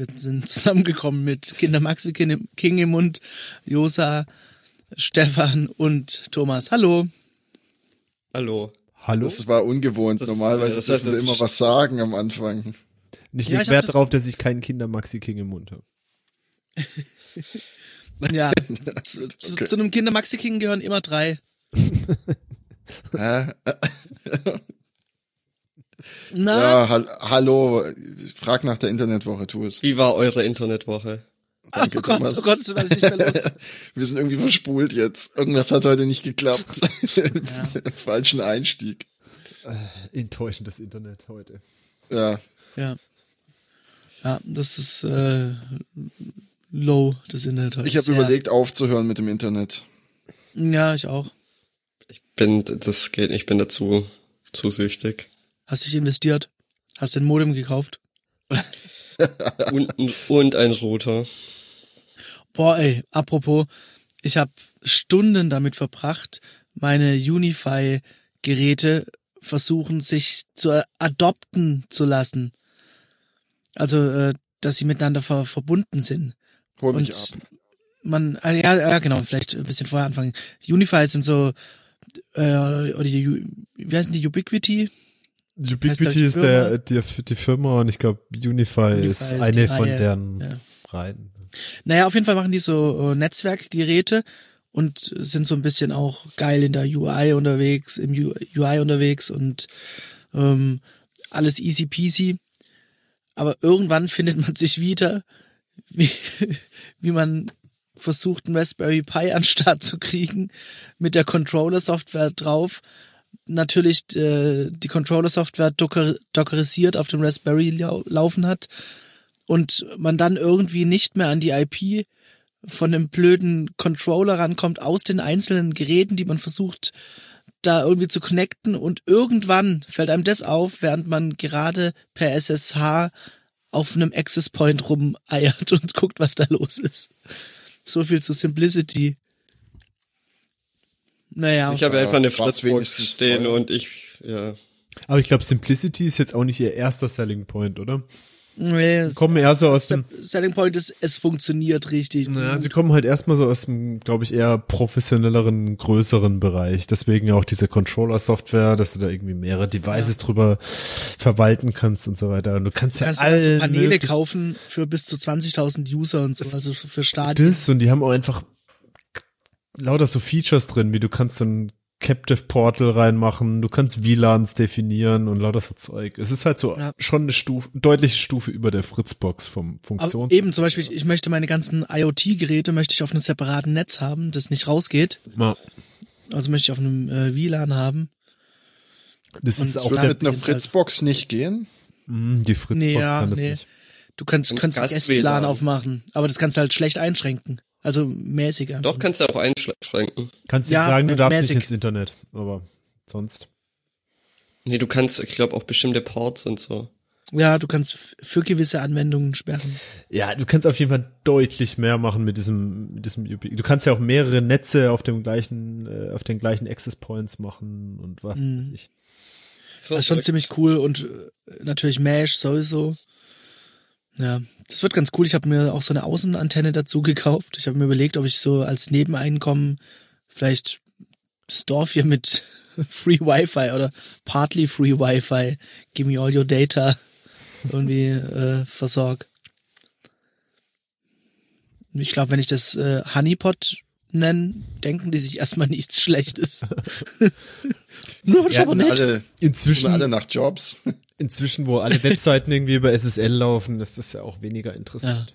Wir sind zusammengekommen mit Kinder Maxi King im Mund, Josa, Stefan und Thomas. Hallo. Hallo. Hallo. Das war ungewohnt. Das- Normalerweise das dürfen heißt wir jetzt- immer was sagen am Anfang. Ich Ja, leg Wert das- darauf, dass ich keinen Kinder Maxi King im Mund habe. Ja, zu, zu, Okay. zu einem Kinder Maxi King gehören immer drei. Na, Ja, hal hallo. Frag nach der Internetwoche, tu es. Wie war eure Internetwoche? Danke, oh Gott, Thomas. oh Gott, das ich nicht mehr los. Wir sind irgendwie verspult jetzt. Irgendwas hat heute nicht geklappt. Falschen Einstieg. Enttäuschendes Internet heute. Ja. Ja. Ja, das ist äh, low, das Internet heute. Ich habe überlegt, aufzuhören mit dem Internet. Ja, ich auch. Ich bin, das geht nicht, ich bin dazu zu süchtig. Hast dich investiert? Hast den Modem gekauft? Und, und ein Router. Boah, ey, apropos, ich habe Stunden damit verbracht, meine Unify-Geräte versuchen, sich zu adopten zu lassen. Also, äh, dass sie miteinander ver verbunden sind. Hol mich Und ab. man, ah, ja, ja, genau, vielleicht ein bisschen vorher anfangen. Unify sind so, äh, oder die, wie heißen die, Ubiquity? Heißt, ich, ist der, die, die Firma und ich glaube Unify, Unify ist eine von Reihe. deren Ja. Reihen. Naja, auf jeden Fall machen die so äh, Netzwerkgeräte und sind so ein bisschen auch geil in der UI unterwegs, im UI unterwegs und ähm, alles easy peasy. Aber irgendwann findet man sich wieder, wie, wie man versucht, einen Raspberry Pi an den Start zu kriegen, mit der Controller-Software drauf. Natürlich äh, die Controller-Software docker dockerisiert auf dem Raspberry lau laufen hat und man dann irgendwie nicht mehr an die IP von dem blöden Controller rankommt aus den einzelnen Geräten, die man versucht da irgendwie zu connecten und irgendwann fällt einem das auf, während man gerade per SSH auf einem Access Point rumeiert und guckt, was da los ist. So viel zu Simplicity. Naja, ich habe einfach eine wenigstens stehen teuer. und ich, ja. Aber ich glaube, Simplicity ist jetzt auch nicht ihr erster Selling Point, oder? nee, es- Kommen eher so aus dem, Selling Point ist, es funktioniert richtig. naja, sie kommen halt erstmal so aus dem, glaube ich, eher professionelleren, größeren Bereich. Deswegen ja auch diese Controller-Software, dass du da irgendwie mehrere Devices drüber verwalten kannst und so weiter. Und du kannst Du ja kannst also alle Paneele möglichen- kaufen für bis zu 20.000 User und so, also für Stadien. das und die haben auch einfach lauter so Features drin, wie du kannst so ein Captive Portal reinmachen, du kannst WLANs definieren und lauter so Zeug. Es ist halt so Ja. schon eine Stufe, deutliche Stufe über der Fritzbox vom Aber Funktions. eben zum Beispiel, ich möchte meine ganzen IoT-Geräte möchte ich auf einem separaten Netz haben, das nicht rausgeht. Ja, Also möchte ich auf einem äh, WLAN haben. das Und ist Das auch wird der, mit einer halt. Fritzbox nicht gehen. Mm, die Fritzbox Nee, ja, kann das nee. nicht. Du kannst, Ein kannst Gast- Gäste-LAN WLAN. aufmachen, aber das kannst du halt schlecht einschränken. Also mäßiger. Doch, kannst du auch einschränken. Kannst Ja, jetzt sagen, du darfst mäßig. nicht ins Internet, aber sonst. Nee, du kannst, ich glaube, auch bestimmte Ports und so. Ja, du kannst für gewisse Anwendungen sperren. Ja, du kannst auf jeden Fall deutlich mehr machen mit diesem, mit diesem UP. Du kannst ja auch mehrere Netze auf dem gleichen, äh, auf den gleichen Access Points machen und was Mhm. weiß ich. Das ist schon ziemlich cool und äh, natürlich Mesh sowieso. Ja, das wird ganz cool. Ich habe mir auch so eine Außenantenne dazu gekauft. Ich habe mir überlegt, ob ich so als Nebeneinkommen vielleicht das Dorf hier mit Free Wi-Fi oder partly Free Wi-Fi, give me all your data irgendwie äh, versorg. Ich glaube, wenn ich das äh, Honeypot nenne, denken die sich erstmal nichts Schlechtes. Nur ja, aber nicht. alle, Inzwischen, alle nach Jobs. Inzwischen, wo alle Webseiten irgendwie über SSL laufen, ist das ja auch weniger interessant.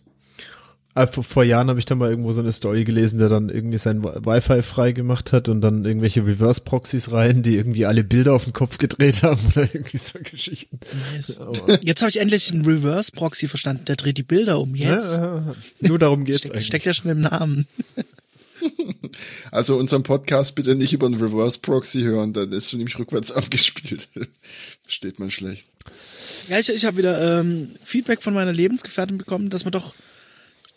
Aber vor, vor Jahren habe ich da mal irgendwo so eine Story gelesen, der dann irgendwie sein Wi- Wi-Fi frei gemacht hat und dann irgendwelche Reverse-Proxys rein, die irgendwie alle Bilder auf den Kopf gedreht haben oder irgendwie so Geschichten. Aber, Jetzt habe ich endlich einen Reverse-Proxy verstanden. Der dreht die Bilder um. Jetzt. ja, nur darum geht's Steck, eigentlich. steckt ja schon im Namen. Also unseren Podcast bitte nicht über einen Reverse Proxy hören, dann ist schon nämlich rückwärts abgespielt. Versteht man schlecht. Ja, ich, ich habe wieder ähm, Feedback von meiner Lebensgefährtin bekommen, dass man doch,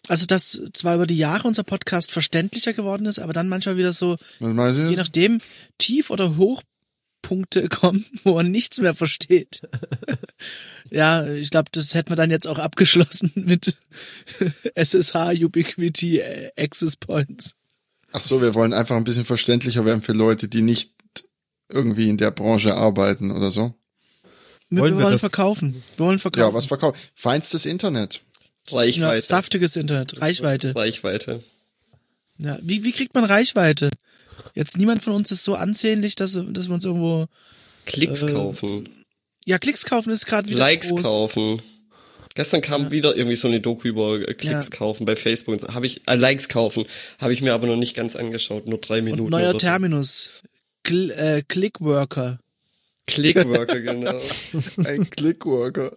also dass zwar über die Jahre unser Podcast verständlicher geworden ist, aber dann manchmal wieder so, je nachdem, tief oder hoch Punkte kommen, wo man nichts mehr versteht. ja, ich glaube, das hätten wir dann jetzt auch abgeschlossen mit SSH Ubiquity Access Points. Ach so, wir wollen einfach ein bisschen verständlicher werden für Leute, die nicht irgendwie in der Branche arbeiten oder so. Wir Wollen wir wollen verkaufen. Wir wollen verkaufen. Ja, was verkauft? Feinstes Internet. Ja, Reichweite. saftiges Internet, Reichweite. Reichweite. Ja, wie, wie kriegt man Reichweite? Jetzt niemand von uns ist so ansehnlich, dass, dass wir uns irgendwo. Klicks Äh, kaufen. Ja, Klicks kaufen ist gerade wieder Likes groß. kaufen. Gestern kam wieder irgendwie so eine Doku über äh, Klicks Ja. kaufen bei Facebook und so. Habe ich äh, Likes kaufen, habe ich mir aber noch nicht ganz angeschaut, nur drei Minuten. Und neuer. Terminus. Cl äh, Clickworker. Clickworker, genau. Ein Clickworker.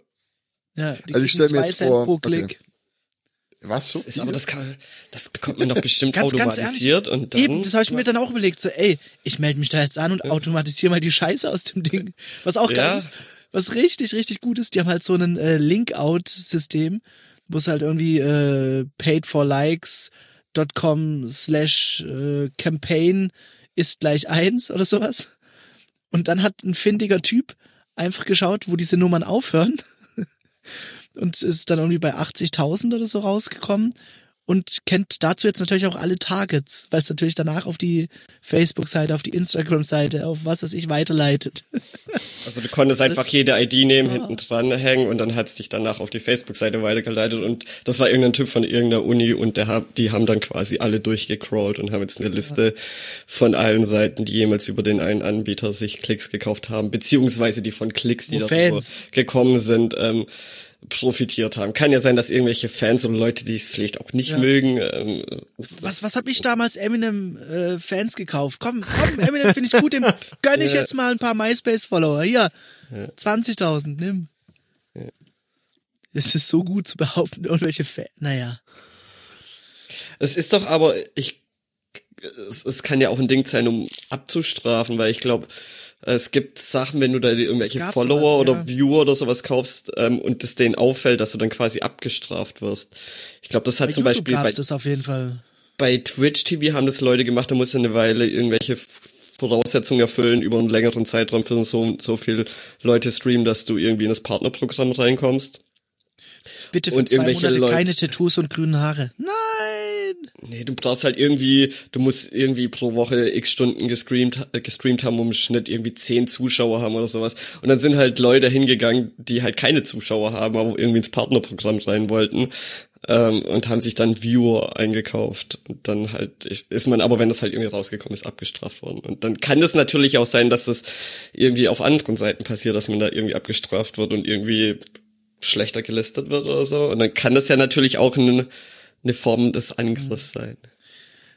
Ja, die Also ich kriegen stell mir zwei jetzt Cent vor- pro okay. Klick. Was so? Das ist aber das kann, das bekommt man doch bestimmt Ganz, ganz automatisiert ehrlich. und dann. Eben, das habe ich mir dann auch überlegt. So, ey, ich melde mich da jetzt an und automatisiere mal die Scheiße aus dem Ding. Was auch Ja. geil ist. Was richtig, richtig gut ist, die haben halt so ein äh, Link-Out-System, wo es halt irgendwie äh, paid for likes.com slash äh, campaign ist gleich eins oder sowas. Und dann hat ein findiger Typ einfach geschaut, wo diese Nummern aufhören. Und ist dann irgendwie bei 80.000 oder so rausgekommen und kennt dazu jetzt natürlich auch alle Targets, weil es natürlich danach auf die Facebook-Seite, auf die Instagram-Seite, auf was es ich weiterleitet. Also du konntest einfach jede ID nehmen, Ja. hinten dran hängen und dann hat's dich danach auf die Facebook-Seite weitergeleitet und das war irgendein Typ von irgendeiner Uni und der hab, die haben dann quasi alle durchgecrawlt und haben jetzt eine Liste von allen Seiten, die jemals über den einen Anbieter sich Klicks gekauft haben, beziehungsweise die von Klicks, die Fans. gekommen sind, ähm, profitiert haben. Kann ja sein, dass irgendwelche Fans oder Leute, die es vielleicht auch nicht Ja. mögen, ähm, Was, was hab ich damals Eminem äh, Fans gekauft? Komm, komm, Eminem finde ich gut, dem gönn ich Ja. jetzt mal ein paar MySpace-Follower. Hier, 20.000, nimm. Es ist so gut zu behaupten, irgendwelche Fans. Naja. Es ist doch aber, ich, es, es kann ja auch ein Ding sein, um abzustrafen, weil ich glaube, es gibt Sachen, wenn du da irgendwelche Follower sowas, oder ja. Viewer oder sowas kaufst ähm, und es denen auffällt, dass du dann quasi abgestraft wirst. Ich glaube, das hat Bei zum YouTube Beispiel bei, das auf jeden Fall. bei Twitch TV haben das Leute gemacht, da musst du eine Weile irgendwelche Voraussetzungen erfüllen über einen längeren Zeitraum für so so viel Leute streamen, dass du irgendwie in das Partnerprogramm reinkommst. Bitte für Und zwei irgendwelche Monate Leute- keine Tattoos und grüne Haare. Nein! Nee, du brauchst halt irgendwie, du musst irgendwie pro Woche x Stunden gestreamt, äh, gestreamt haben, um im Schnitt irgendwie zehn Zuschauer haben oder sowas. Und dann sind halt Leute hingegangen, die halt keine Zuschauer haben, aber irgendwie ins Partnerprogramm rein wollten. Ähm, und haben sich dann Viewer eingekauft. Und dann halt ist man aber, wenn das halt irgendwie rausgekommen ist, abgestraft worden. Und dann kann das natürlich auch sein, dass das irgendwie auf anderen Seiten passiert, dass man da irgendwie abgestraft wird und irgendwie schlechter gelistet wird oder so. Und dann kann das ja natürlich auch eine, eine Form des Angriffs sein.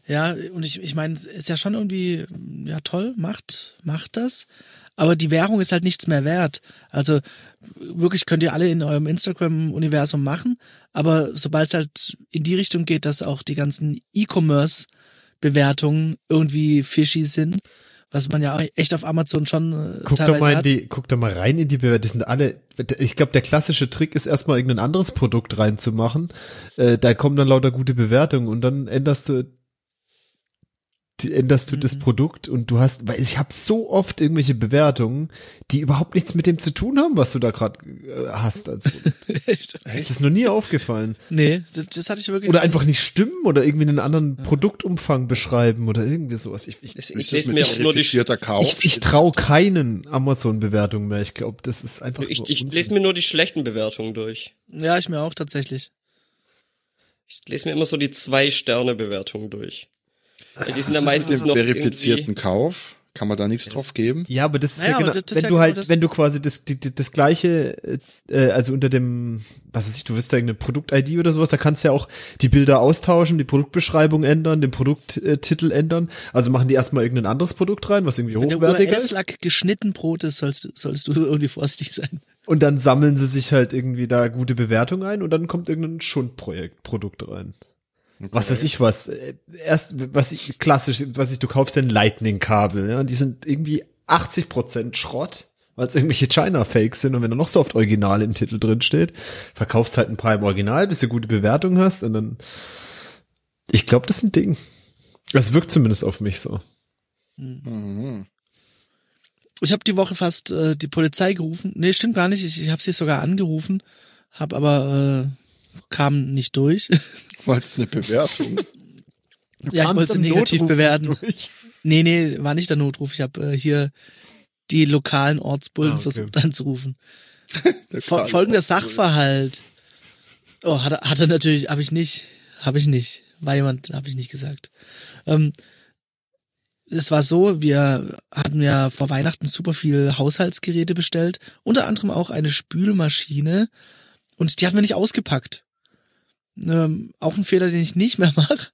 Ja, und ich, ich meine, ist ja schon irgendwie, ja toll, macht, macht das. Aber die Währung ist halt nichts mehr wert. Also wirklich könnt ihr alle in eurem Instagram-Universum machen, aber sobald es halt in die Richtung geht, dass auch die ganzen E-Commerce-Bewertungen irgendwie fishy sind, was man ja echt auf Amazon schon äh, Guck doch teilweise mal in hat. die, guck doch mal rein in die Bewertung. Die sind alle, ich glaube, der klassische Trick ist erstmal irgendein anderes Produkt reinzumachen. Äh, da kommen dann lauter gute Bewertungen und dann änderst du, änderst du Mhm. das Produkt und du hast, weil ich habe so oft irgendwelche Bewertungen, die überhaupt nichts mit dem zu tun haben, was du da gerade äh, hast als Produkt. Echt? Das ist noch nie aufgefallen. Nee, das, das hatte ich wirklich. Oder einfach nicht stimmen oder irgendwie einen anderen Produktumfang beschreiben oder irgendwie sowas. Ich, ich, Ich, ich das lese mir auch nur die, Kauf? ich, ich traue keinen Amazon-Bewertungen mehr. Ich glaube, das ist einfach ich, ich lese mir nur die schlechten Bewertungen durch. ja, ich mir auch tatsächlich. Ich lese mir immer so die zwei Sterne Bewertungen durch. Die sind ja ist mit meistens dem noch verifizierten Kauf? Kann man da nichts drauf geben? Ja, aber das ist Naja, ja genau, das ist wenn ja du genau halt, wenn du quasi das, die, die, das gleiche, äh, also unter dem, was weiß ich, du wirst da irgendeine Produkt-ID oder sowas, da kannst du ja auch die Bilder austauschen, die Produktbeschreibung ändern, den Produkttitel ändern. Also machen die erstmal irgendein anderes Produkt rein, was irgendwie Wenn hochwertiger ist. URL-Slack geschnitten Brot ist, sollst, du- sollst du irgendwie vorsichtig sein. Und dann sammeln sie sich halt irgendwie da gute Bewertungen ein und dann kommt irgendein Schundprojekt, Produkt rein. Was weiß ich was. Äh, Erst, was ich, klassisch, was ich, du kaufst ein Lightning-Kabel, ja, und die sind irgendwie 80% Schrott, weil es irgendwelche China-Fakes sind und wenn da noch so oft Original im Titel drin steht, verkaufst halt ein paar im Original, bis du gute Bewertung hast und dann, ich glaube, das ist ein Ding. Das wirkt zumindest auf mich so. Mhm. ich habe die Woche fast äh, die Polizei gerufen. Nee, stimmt gar nicht. Ich, ich habe sie sogar angerufen, habe aber äh, kam nicht durch. War jetzt eine Bewertung. ja, ich wollte sie am negativ Notruf bewerten. Nee, nee, war nicht der Notruf. Ich habe äh, hier die lokalen Ortsbullen Ah, okay. versucht anzurufen. Fol folgender. Sachverhalt. Oh, hat er, hat er natürlich, habe ich nicht, habe ich nicht. War jemand, habe ich nicht gesagt. Ähm, es war so, wir hatten ja vor Weihnachten super viel Haushaltsgeräte bestellt, unter anderem auch eine Spülmaschine und die hatten wir nicht ausgepackt. Ähm, auch ein Fehler, den ich nicht mehr mache.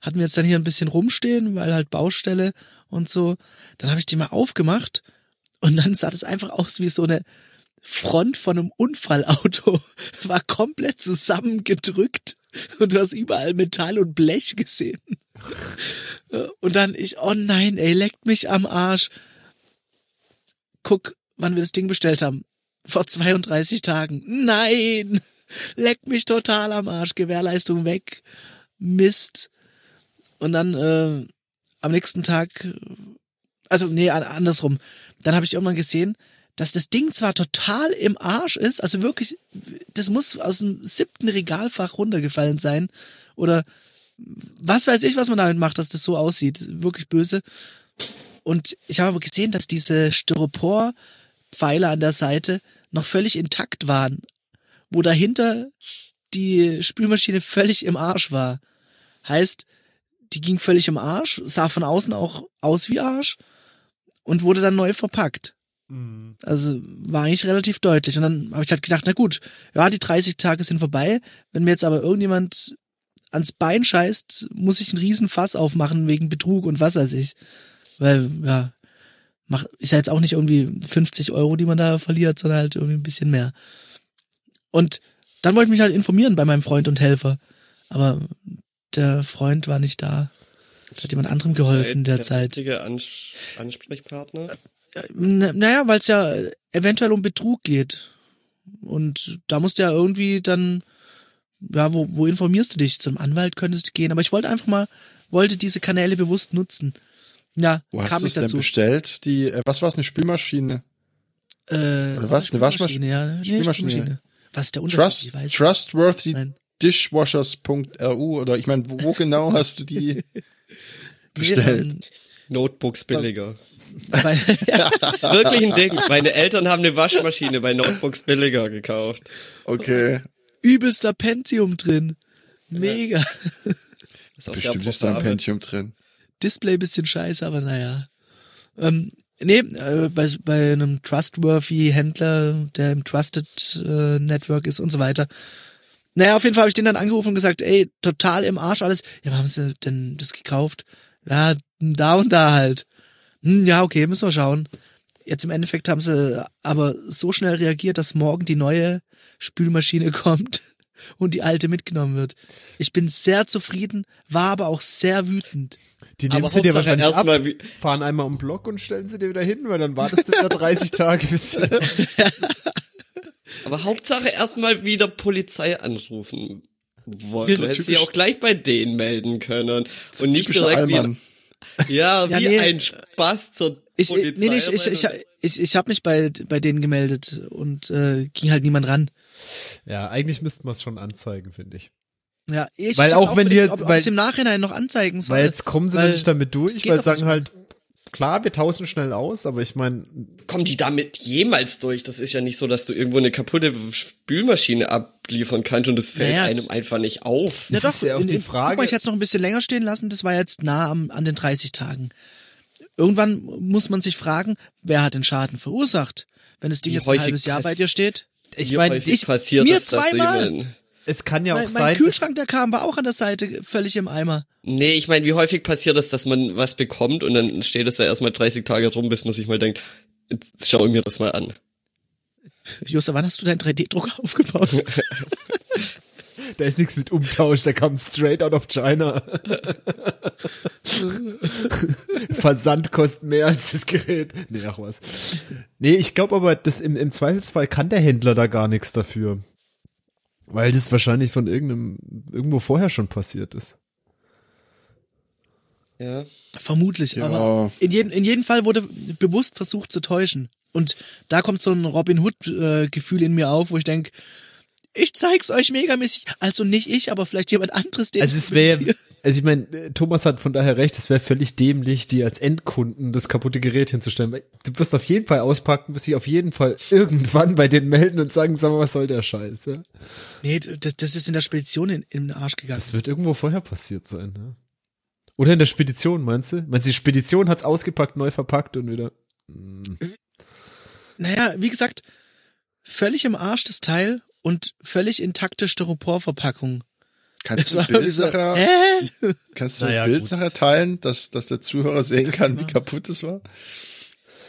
Hatten wir jetzt dann hier ein bisschen rumstehen, weil halt Baustelle und so. Dann habe ich die mal aufgemacht und dann sah das einfach aus wie so eine Front von einem Unfallauto. War komplett zusammengedrückt und du hast überall Metall und Blech gesehen. Und dann ich, oh nein, ey, leckt mich am Arsch. Guck, wann wir das Ding bestellt haben. Vor 32 Tagen. Nein! Leckt mich total am Arsch. Gewährleistung weg. Mist. Und dann äh, am nächsten Tag, also nee, an- andersrum. Dann habe ich irgendwann gesehen, dass das Ding zwar total im Arsch ist, also wirklich, das muss aus dem siebten Regalfach runtergefallen sein. Oder was weiß ich, was man damit macht, dass das so aussieht. Wirklich böse. Und ich habe aber gesehen, dass diese Styropor-Pfeiler an der Seite noch völlig intakt waren, wo dahinter die Spülmaschine völlig im Arsch war. Heißt, die ging völlig im Arsch, sah von außen auch aus wie Arsch und wurde dann neu verpackt. Also war eigentlich relativ deutlich. Und dann habe ich halt gedacht, na gut, ja, die 30 Tage sind vorbei. Wenn mir jetzt aber irgendjemand ans Bein scheißt, muss ich einen riesen Fass aufmachen wegen Betrug und was weiß ich. Weil, ja, mach, ist ja jetzt auch nicht irgendwie 50 Euro, die man da verliert, sondern halt irgendwie ein bisschen mehr. Und dann wollte ich mich halt informieren bei meinem Freund und Helfer. Aber der Freund war nicht da. Hat jemand anderem geholfen in der Zeit. richtige Ans Ansprechpartner. Na- Naja, weil es ja eventuell um Betrug geht. Und da musst du ja irgendwie dann, ja, wo, wo informierst du dich? Zum Anwalt könntest du gehen. Aber ich wollte einfach mal, wollte diese Kanäle bewusst nutzen. Ja, Wo hast kam du ich es denn dazu. bestellt? Die, äh, was war es, eine Spülmaschine? Äh, Oder was? Eine Waschmaschine? Ja, nee, Spülmaschine. Spülmaschine. Was ist der Unterschied? Trust, Ich weiß. trustworthy Nein. dishwashers.ru oder ich meine, wo, wo genau hast du die bestellt? Nee, Notebooks billiger. weil, ja, Das ist wirklich ein Ding. Meine Eltern haben eine Waschmaschine bei Notebooks billiger gekauft. Okay. übelster Pentium drin. Mega. Das ist Bestimmt ist da ein. Pentium drin. Display bisschen scheiße, aber naja. Ähm, nee, äh, bei, bei einem trustworthy Händler, der im Trusted äh, Network ist und so weiter. Naja, auf jeden Fall habe ich den dann angerufen und gesagt, ey, total im Arsch alles. Ja, wann haben sie denn das gekauft? Ja, da und da halt. Hm, ja, okay, müssen wir schauen. Jetzt im Endeffekt haben sie aber so schnell reagiert, dass morgen die neue Spülmaschine kommt und die alte mitgenommen wird. Ich bin sehr zufrieden, war aber auch sehr wütend. Die Aber nehmen sie dir Hauptsache wahrscheinlich erstmal ab, fahren einmal um den Block und stellen sie dir wieder hin, weil dann wartest du da 30 Tage bis Aber Hauptsache erstmal wieder Polizei anrufen. Wollen. Ja, Du hättest typisch- sie auch gleich bei denen melden können. Und nicht direkt wie, ja, Ja, wie nee. ein Spaß zur Ich, Polizei. nee, nee, ich, ich, ich, ich, ich habe mich bei, bei denen gemeldet und äh, ging halt niemand ran. Ja, eigentlich müssten wir es schon anzeigen, finde ich. Ja, ich Weil hab auch wenn die überlegt, jetzt- ob, weil- im Nachhinein noch anzeigen soll. Weil jetzt kommen sie weil natürlich damit es durch, weil sagen nicht halt, klar, wir tauschen schnell aus, aber ich meine, Kommen die damit jemals durch? Das ist ja nicht so, dass du irgendwo eine kaputte Spülmaschine abliefern kannst und das fällt Naja, einem einfach nicht auf. Ja, Das ist ja auch in- die Frage. Guck mal, ich hätte es noch ein bisschen länger stehen lassen, das war jetzt nah am, an den 30 Tagen. Irgendwann muss man sich fragen, wer hat den Schaden verursacht? Wenn das Ding Wie jetzt ein halbes Jahr bei dir steht. Ich Wie meine, häufig ich- passiert mir das, zweimal. es kann ja auch Mein, sein, mein Kühlschrank, der kam, war auch an der Seite völlig im Eimer. Nee, ich meine, wie häufig passiert das, dass man was bekommt und dann steht es da erstmal 30 Tage rum, bis man sich mal denkt, jetzt schau ich mir das mal an. Josta, wann hast du deinen 3D-Drucker aufgebaut? dass, da ist nichts mit Umtausch, der kam straight out of China. Versand kostet mehr als das Gerät. Nee, ach was. Nee, ich glaube aber, das im, im Zweifelsfall kann der Händler da gar nichts dafür. Weil das wahrscheinlich von irgendeinem, irgendwo vorher schon passiert ist. Ja. Vermutlich, Ja. aber in, jedem in jedem Fall wurde bewusst versucht zu täuschen. Und da kommt so ein Robin Hood-Gefühl in mir auf, wo ich denk, ich zeig's euch megamäßig. Also nicht ich, aber vielleicht jemand anderes, den Also es wäre, also ich meine, Thomas hat von daher recht, es wäre völlig dämlich, dir als Endkunden das kaputte Gerät hinzustellen. Du wirst auf jeden Fall auspacken, wirst dich auf jeden Fall irgendwann bei denen melden und sagen, sag mal, was soll der Scheiß? Ja? Nee, das, das ist in der Spedition in, in den Arsch gegangen. Das wird irgendwo vorher passiert sein. Ja? Oder in der Spedition, meinst du? Meinst du, die Spedition hat's ausgepackt, neu verpackt und wieder? Naja, wie gesagt, völlig im Arsch das Teil und völlig intakte Styroporverpackung. Kannst du ein Bild so, nachher, äh? kannst du Naja, ein Bild gut. nachher teilen, dass, dass der Zuhörer sehen kann, wie kaputt es war?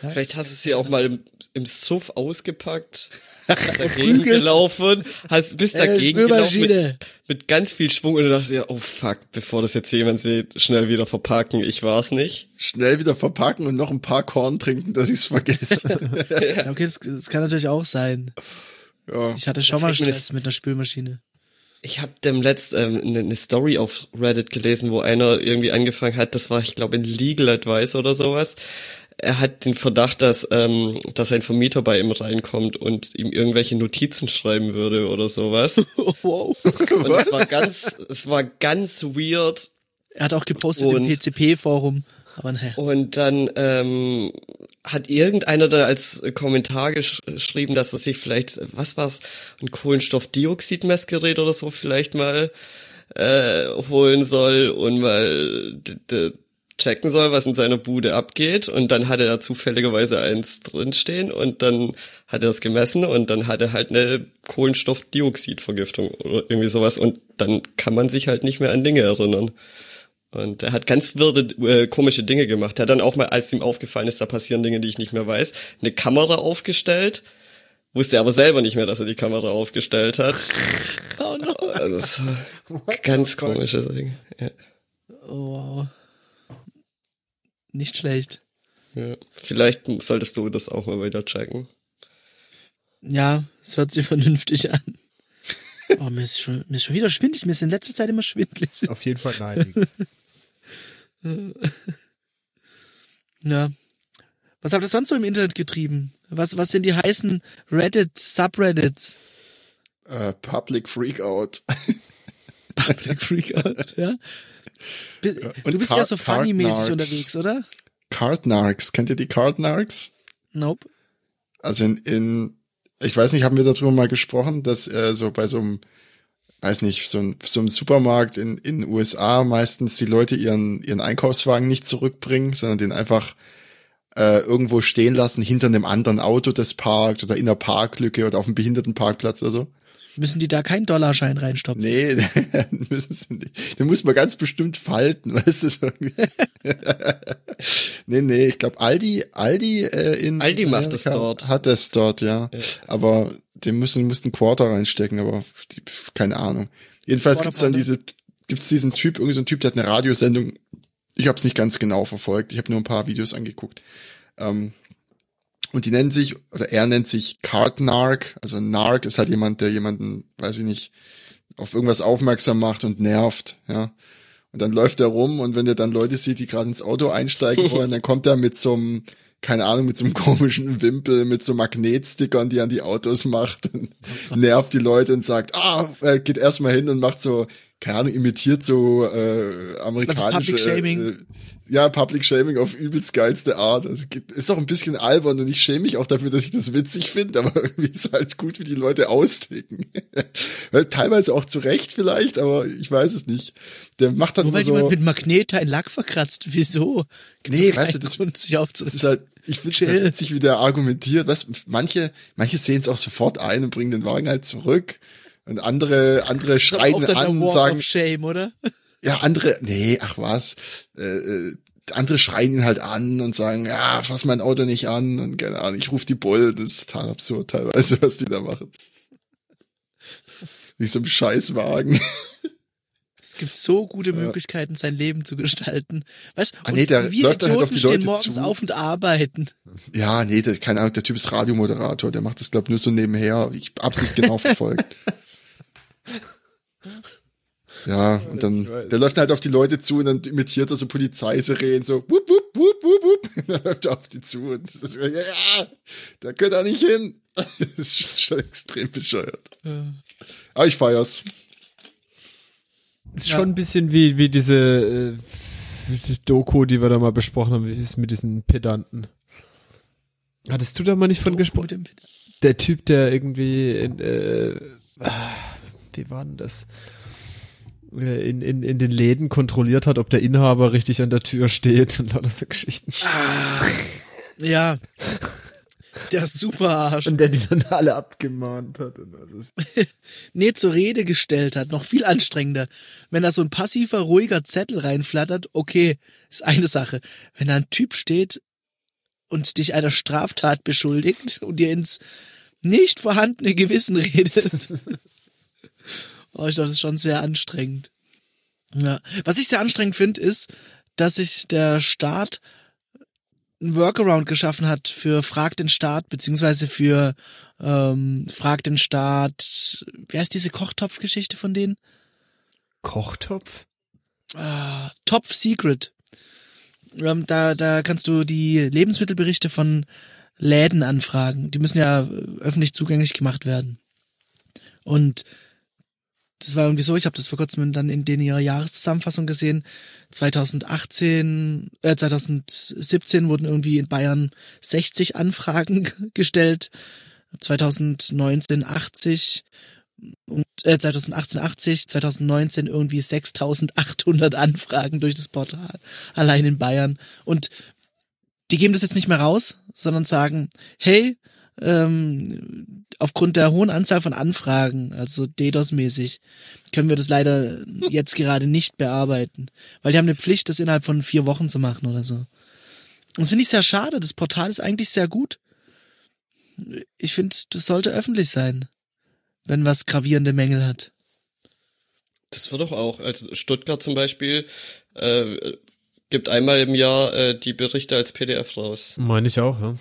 Vielleicht hast du sie auch mal im, im Suff ausgepackt, bist dagegen gelaufen, hast, bist Äh, dagegen gelaufen mit, mit ganz viel Schwung und du dachtest oh fuck, bevor das jetzt jemand sieht, schnell wieder verpacken, ich war's nicht. Schnell wieder verpacken und noch ein paar Korn trinken, dass ich's vergesse. Ja, okay, das, das kann natürlich auch sein. Ja. Ich hatte schon mal Stress mit einer Spülmaschine. Ich habe dem letzt ähm, eine ne Story auf Reddit gelesen, wo einer irgendwie angefangen hat, das war, ich glaube, ein Legal Advice oder sowas. Er hat den Verdacht, dass, ähm, dass ein Vermieter bei ihm reinkommt und ihm irgendwelche Notizen schreiben würde oder sowas. wow. Und es war ganz, es war ganz weird. Er hat auch gepostet Und- im PCP-Forum. Aber naja. Und dann ähm, hat irgendeiner da als Kommentar gesch geschrieben, dass er sich vielleicht, was war's, ein Kohlenstoffdioxid-Messgerät oder so vielleicht mal äh, holen soll und mal checken soll, was in seiner Bude abgeht. Und dann hatte er zufälligerweise eins drinstehen und dann hat er es gemessen und dann hatte er halt eine Kohlenstoffdioxidvergiftung oder irgendwie sowas. Und dann kann man sich halt nicht mehr an Dinge erinnern. Und er hat ganz wirde, äh, komische Dinge gemacht. Er hat dann auch mal, als ihm aufgefallen ist, da passieren Dinge, die ich nicht mehr weiß, eine Kamera aufgestellt, wusste aber selber nicht mehr, dass er die Kamera aufgestellt hat. Oh no. Also, ganz komische Dinge. Ja. Oh, wow. Nicht schlecht. Ja. Vielleicht solltest du das auch mal wieder checken. Ja, es hört sich vernünftig an. Oh, mir ist schon, mir ist schon wieder schwindlig. Mir ist in letzter Zeit immer schwindlig. Auf jeden Fall nein. Ja. Was habt ihr sonst so im Internet getrieben? Was, was sind die heißen Reddit, Subreddits? Äh, Public Freakout. Public Freakout, ja? Bi- und Du bist Car- eher so funny-mäßig unterwegs, oder? Cardnarks. Kennt ihr die Cardnarks? Nope. Also in, in, ich weiß nicht, haben wir darüber mal gesprochen, dass äh, so bei so einem, weiß nicht, so, ein, so einem Supermarkt in in den USA meistens die Leute ihren ihren Einkaufswagen nicht zurückbringen, sondern den einfach äh, irgendwo stehen lassen hinter einem anderen Auto, das parkt oder in der Parklücke oder auf einem Behindertenparkplatz oder so. Müssen die da keinen Dollarschein reinstopfen? Nee, müssen sie nicht. Den muss man ganz bestimmt falten, weißt du? So irgendwie. nee, nee, ich glaube Aldi, Aldi äh, in Aldi macht es Amerika dort. Hat es dort, ja. Aber den müssen müssten Quarter reinstecken, aber die, keine Ahnung. Jedenfalls gibt's dann diese gibt's diesen Typ, irgendwie so ein Typ, der hat eine Radiosendung. Ich habe es nicht ganz genau verfolgt. Ich habe nur ein paar Videos angeguckt. Ähm, und die nennen sich, oder er nennt sich Card Narc. Also Narc ist halt jemand, der jemanden, weiß ich nicht, auf irgendwas aufmerksam macht und nervt, ja. Und dann läuft er rum und wenn er dann Leute sieht, die gerade ins Auto einsteigen wollen, dann kommt er mit so einem, keine Ahnung, mit so einem komischen Wimpel, mit so Magnetstickern, die an die Autos macht und nervt die Leute und sagt, ah, er geht erstmal hin und macht so, keine Ahnung, imitiert so äh, amerikanische Public Shaming. Äh, ja, Public Shaming auf übelst geilste Art. Also ist auch ein bisschen albern und ich schäme mich auch dafür, dass ich das witzig finde, aber irgendwie ist halt gut, wie die Leute austicken. Teilweise auch zu Recht vielleicht, aber ich weiß es nicht. Der macht dann weil so. jemand mit Magnet ein Lack verkratzt. Wieso? Gibt Nee, doch weißt du, das- Grund, sich Das aufzuregen. ist halt, ich finde es halt witzig, wie der argumentiert. Weißt, manche, manche sehen es auch sofort ein und bringen den Wagen halt zurück. Und andere, andere schreien an und sagen, of Shame, oder? ja, andere, nee, ach was, äh, äh, andere schreien ihn halt an und sagen, ja, fass mein Auto nicht an und keine Ahnung, ich ruf die Bull, das ist total absurd teilweise, was die da machen. Wie so ein Scheißwagen. Es gibt so gute Möglichkeiten, sein Leben zu gestalten. Weißt du, Ah, nee, wir läuft dann halt auf Idioten die stehen Leute morgens zu. auf und arbeiten. Ja, nee, der, keine Ahnung, der Typ ist Radiomoderator, der macht das, glaub nur so nebenher. Ich hab's nicht genau verfolgt. Ja, und dann, der läuft halt auf die Leute zu und dann imitiert er so Polizeisirenen, so, wupp, wupp, wupp, wupp, wupp. Und dann läuft er auf die zu und das ist, ja, ja, da gehört er nicht hin. Das ist schon extrem bescheuert. Aber ich feier's. Ist schon ein bisschen wie, wie diese, äh, Doku, die wir da mal besprochen haben, wie ist es mit diesen Pedanten. Hattest du da mal nicht von gesprochen? Der Typ, der irgendwie in, äh, ah, wie war denn das? Äh, in, in, in den Läden kontrolliert hat, ob der Inhaber richtig an der Tür steht und lauter so Geschichten. Ah, ja. Der Superarsch. Und der die dann alle abgemahnt hat. Und was ist nee, zur Rede gestellt hat. Noch viel anstrengender. Wenn da so ein passiver, ruhiger Zettel reinflattert, okay, ist eine Sache. Wenn da ein Typ steht und dich einer Straftat beschuldigt und dir ins nicht vorhandene Gewissen redet. oh, ich glaube, das ist schon sehr anstrengend. Ja. Was ich sehr anstrengend finde, ist, dass sich der Staat ein Workaround geschaffen hat für Frag den Staat, beziehungsweise für ähm, Frag den Staat, wie heißt diese Kochtopf-Geschichte von denen? Kochtopf? Ah, Top Secret. Ähm, da, da kannst du die Lebensmittelberichte von Läden anfragen. Die müssen ja öffentlich zugänglich gemacht werden. Und das war irgendwie so, ich habe das vor kurzem dann in den ihrer Jahreszusammenfassung gesehen. 2018, äh, 2017 wurden irgendwie in Bayern 60 Anfragen gestellt, 2019 80 und äh, 2018 80, 2019 irgendwie 6800 Anfragen durch das Portal allein in Bayern und die geben das jetzt nicht mehr raus, sondern sagen, hey, ähm, aufgrund der hohen Anzahl von Anfragen, also DDoS-mäßig, können wir das leider jetzt gerade nicht bearbeiten. Weil die haben eine Pflicht, das innerhalb von vier Wochen zu machen oder so. Und das finde ich sehr schade. Das Portal ist eigentlich sehr gut. Ich finde, das sollte öffentlich sein, wenn was gravierende Mängel hat. Das wird doch auch. Also Stuttgart zum Beispiel äh, gibt einmal im Jahr äh, die Berichte als PDF raus. Meine ich auch, ja.